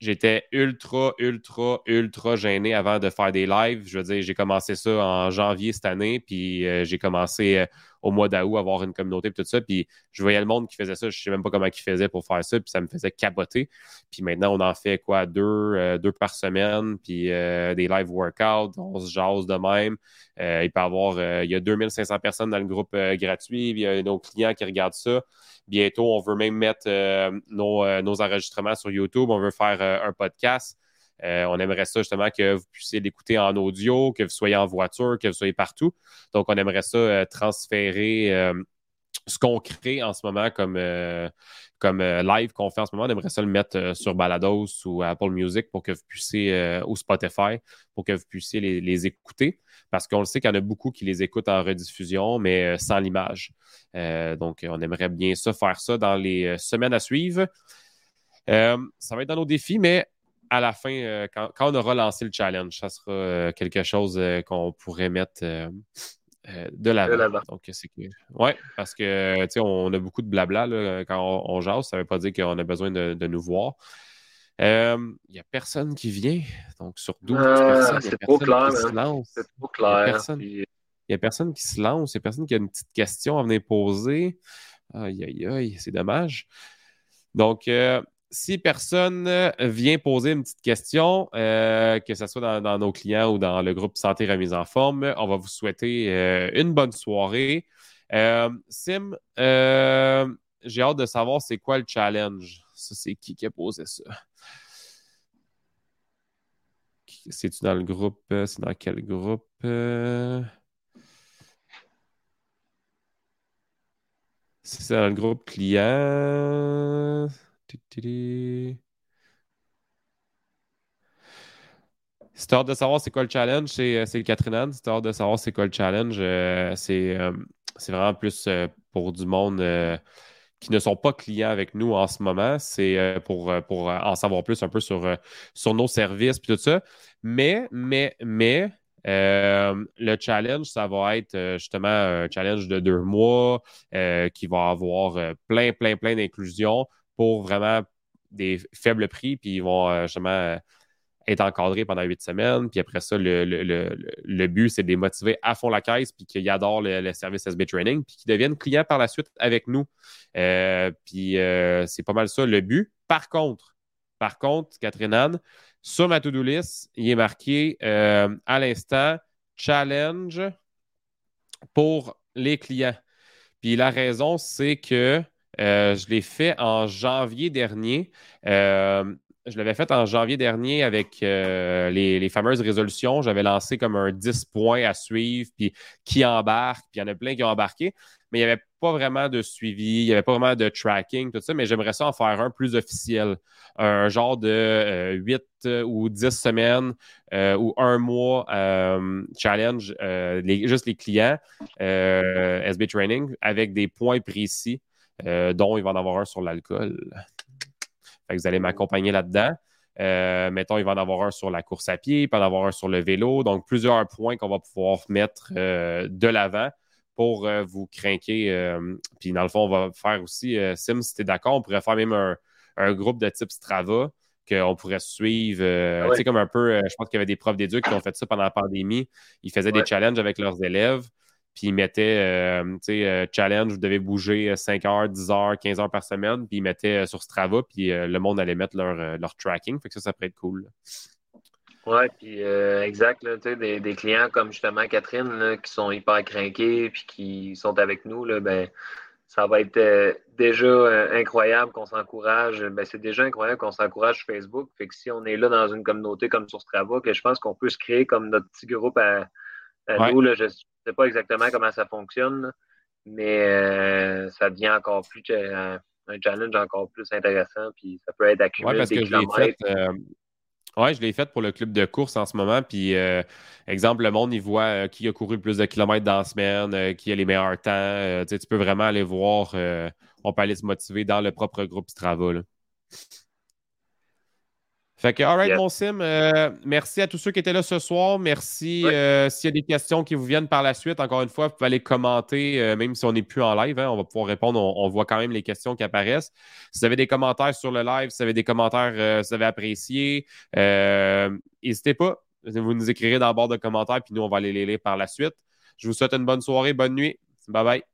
J'étais ultra, ultra, ultra gêné avant de faire des lives. Je veux dire, j'ai commencé ça en janvier cette année, puis euh, j'ai commencé au mois d'août, avoir une communauté et tout ça. Puis je voyais le monde qui faisait ça. Je ne sais même pas comment ils faisaient pour faire ça. Puis ça me faisait capoter. Puis maintenant, on en fait quoi? Deux, euh, deux par semaine. Puis euh, des live workouts. On se jase de même. Euh, il peut y avoir, il y a 2500 personnes dans le groupe gratuit. Il y a nos clients qui regardent ça. Bientôt, on veut même mettre nos, nos, enregistrements sur YouTube. On veut faire un podcast. Euh, on aimerait ça justement que vous puissiez l'écouter en audio, que vous soyez en voiture, que vous soyez partout. Donc, on aimerait ça euh, transférer euh, ce qu'on crée en ce moment comme, comme live qu'on fait en ce moment. On aimerait ça le mettre sur Balados ou Apple Music pour que vous puissiez, ou Spotify, pour que vous puissiez les, écouter. Parce qu'on le sait qu'il y en a beaucoup qui les écoutent en rediffusion, mais sans l'image. donc, on aimerait bien ça, faire ça dans les semaines à suivre. ça va être dans nos défis, mais à la fin, euh, quand, on aura lancé le challenge, ça sera euh, quelque chose euh, qu'on pourrait mettre de l'avant. Donc, c'est que. Ouais, parce que, tu sais, on a beaucoup de blabla quand on, jase. Ça ne veut pas dire qu'on a besoin de, nous voir. Il n'y a personne qui vient. Donc, sur 12 personnes, c'est trop clair. C'est trop clair. Il n'y a, personne qui se lance. Il n'y a personne qui a une petite question à venir poser. Aïe, aïe, aïe, c'est dommage. Donc, si personne euh, vient poser une petite question, euh, que ce soit dans, nos clients ou dans le groupe Santé Remise en Forme, on va vous souhaiter euh, une bonne soirée. Sim, j'ai hâte de savoir c'est quoi le challenge. Ça, c'est qui qui a posé ça? C'est-tu dans le groupe? C'est dans quel groupe? C'est dans le groupe client. C'est hâte de savoir c'est quoi le challenge, c'est euh, le Catherine Anne. C'est hâte de savoir c'est quoi le challenge. Euh, euh, c'est vraiment plus pour du monde qui ne sont pas clients avec nous en ce moment. C'est pour, pour en savoir plus un peu sur, sur nos services et tout ça. Mais, mais, mais, le challenge, ça va être justement un challenge de deux mois qui va avoir plein, plein, plein d'inclusions pour vraiment des faibles prix, puis ils vont euh, justement euh, être encadrés pendant huit semaines. Puis après ça, le, but, c'est de les motiver à fond la caisse, puis qu'ils adorent le, service SB Training, puis qu'ils deviennent clients par la suite avec nous. Euh, puis c'est pas mal ça le but. Par contre, par contre, Catherine Anne, sur ma to-do list, il est marqué à l'instant challenge pour les clients. Puis la raison, c'est que euh, je l'ai fait en janvier dernier. Euh, je l'avais fait en janvier dernier avec euh, les, fameuses résolutions. J'avais lancé comme un 10 points à suivre, puis qui embarque, puis il y en a plein qui ont embarqué. mais il n'y avait pas vraiment de suivi, il n'y avait pas vraiment de tracking, tout ça, mais j'aimerais ça en faire un plus officiel. Un genre de 8 ou 10 semaines ou un mois challenge, juste les clients SB Training avec des points précis, dont il va en avoir un sur l'alcool. vous allez m'accompagner là-dedans. Euh, mettons, il va en avoir un sur la course à pied, il va en avoir un sur le vélo. Donc, plusieurs points qu'on va pouvoir mettre euh, de l'avant pour euh, vous craquer. puis, dans le fond, on va faire aussi, Sim, si tu es d'accord, on pourrait faire même un, groupe de type Strava qu'on pourrait suivre. Ah tu sais, comme un peu, je pense qu'il y avait des profs d'éduc qui ont fait ça pendant la pandémie. Ils faisaient des challenges avec leurs élèves. Puis ils mettaient, euh, tu sais, euh, challenge, vous devez bouger 5 heures, 10 heures, 15 heures par semaine. Puis ils mettaient euh, sur Strava, puis le monde allait mettre leur, leur tracking. Fait que ça, ça pourrait être cool. Oui, puis exact. Là, des, des clients comme justement Catherine qui sont hyper craqués puis qui sont avec nous, là, ben, ça va être déjà incroyable qu'on s'encourage. Ben, c'est déjà incroyable qu'on s'encourage sur Facebook. Fait que si on est là dans une communauté comme sur Strava, que je pense qu'on peut se créer comme notre petit groupe à, nous, là, je, je sais pas exactement comment ça fonctionne, mais euh, ça devient encore plus un, challenge encore plus intéressant, puis ça peut être accumulé ouais, parce que Je l'ai fait, euh, je l'ai fait pour le club de course en ce moment. Puis, euh, exemple, le monde, il voit qui a couru le plus de kilomètres dans la semaine, qui a les meilleurs temps. tu peux vraiment aller voir. on peut aller se motiver dans le propre groupe Strava. Là. Fait que, alright, mon sim, euh, merci à tous ceux qui étaient là ce soir. Merci. Euh, s'il y a des questions qui vous viennent par la suite, encore une fois, vous pouvez aller commenter, euh, même si on n'est plus en live, hein, on va pouvoir répondre. On, voit quand même les questions qui apparaissent. Si vous avez des commentaires sur le live, si vous avez des commentaires, si vous avez apprécié, n'hésitez pas. Vous nous écrirez dans le bord de commentaires, puis nous, on va aller les lire par la suite. Je vous souhaite une bonne soirée, bonne nuit. Bye bye.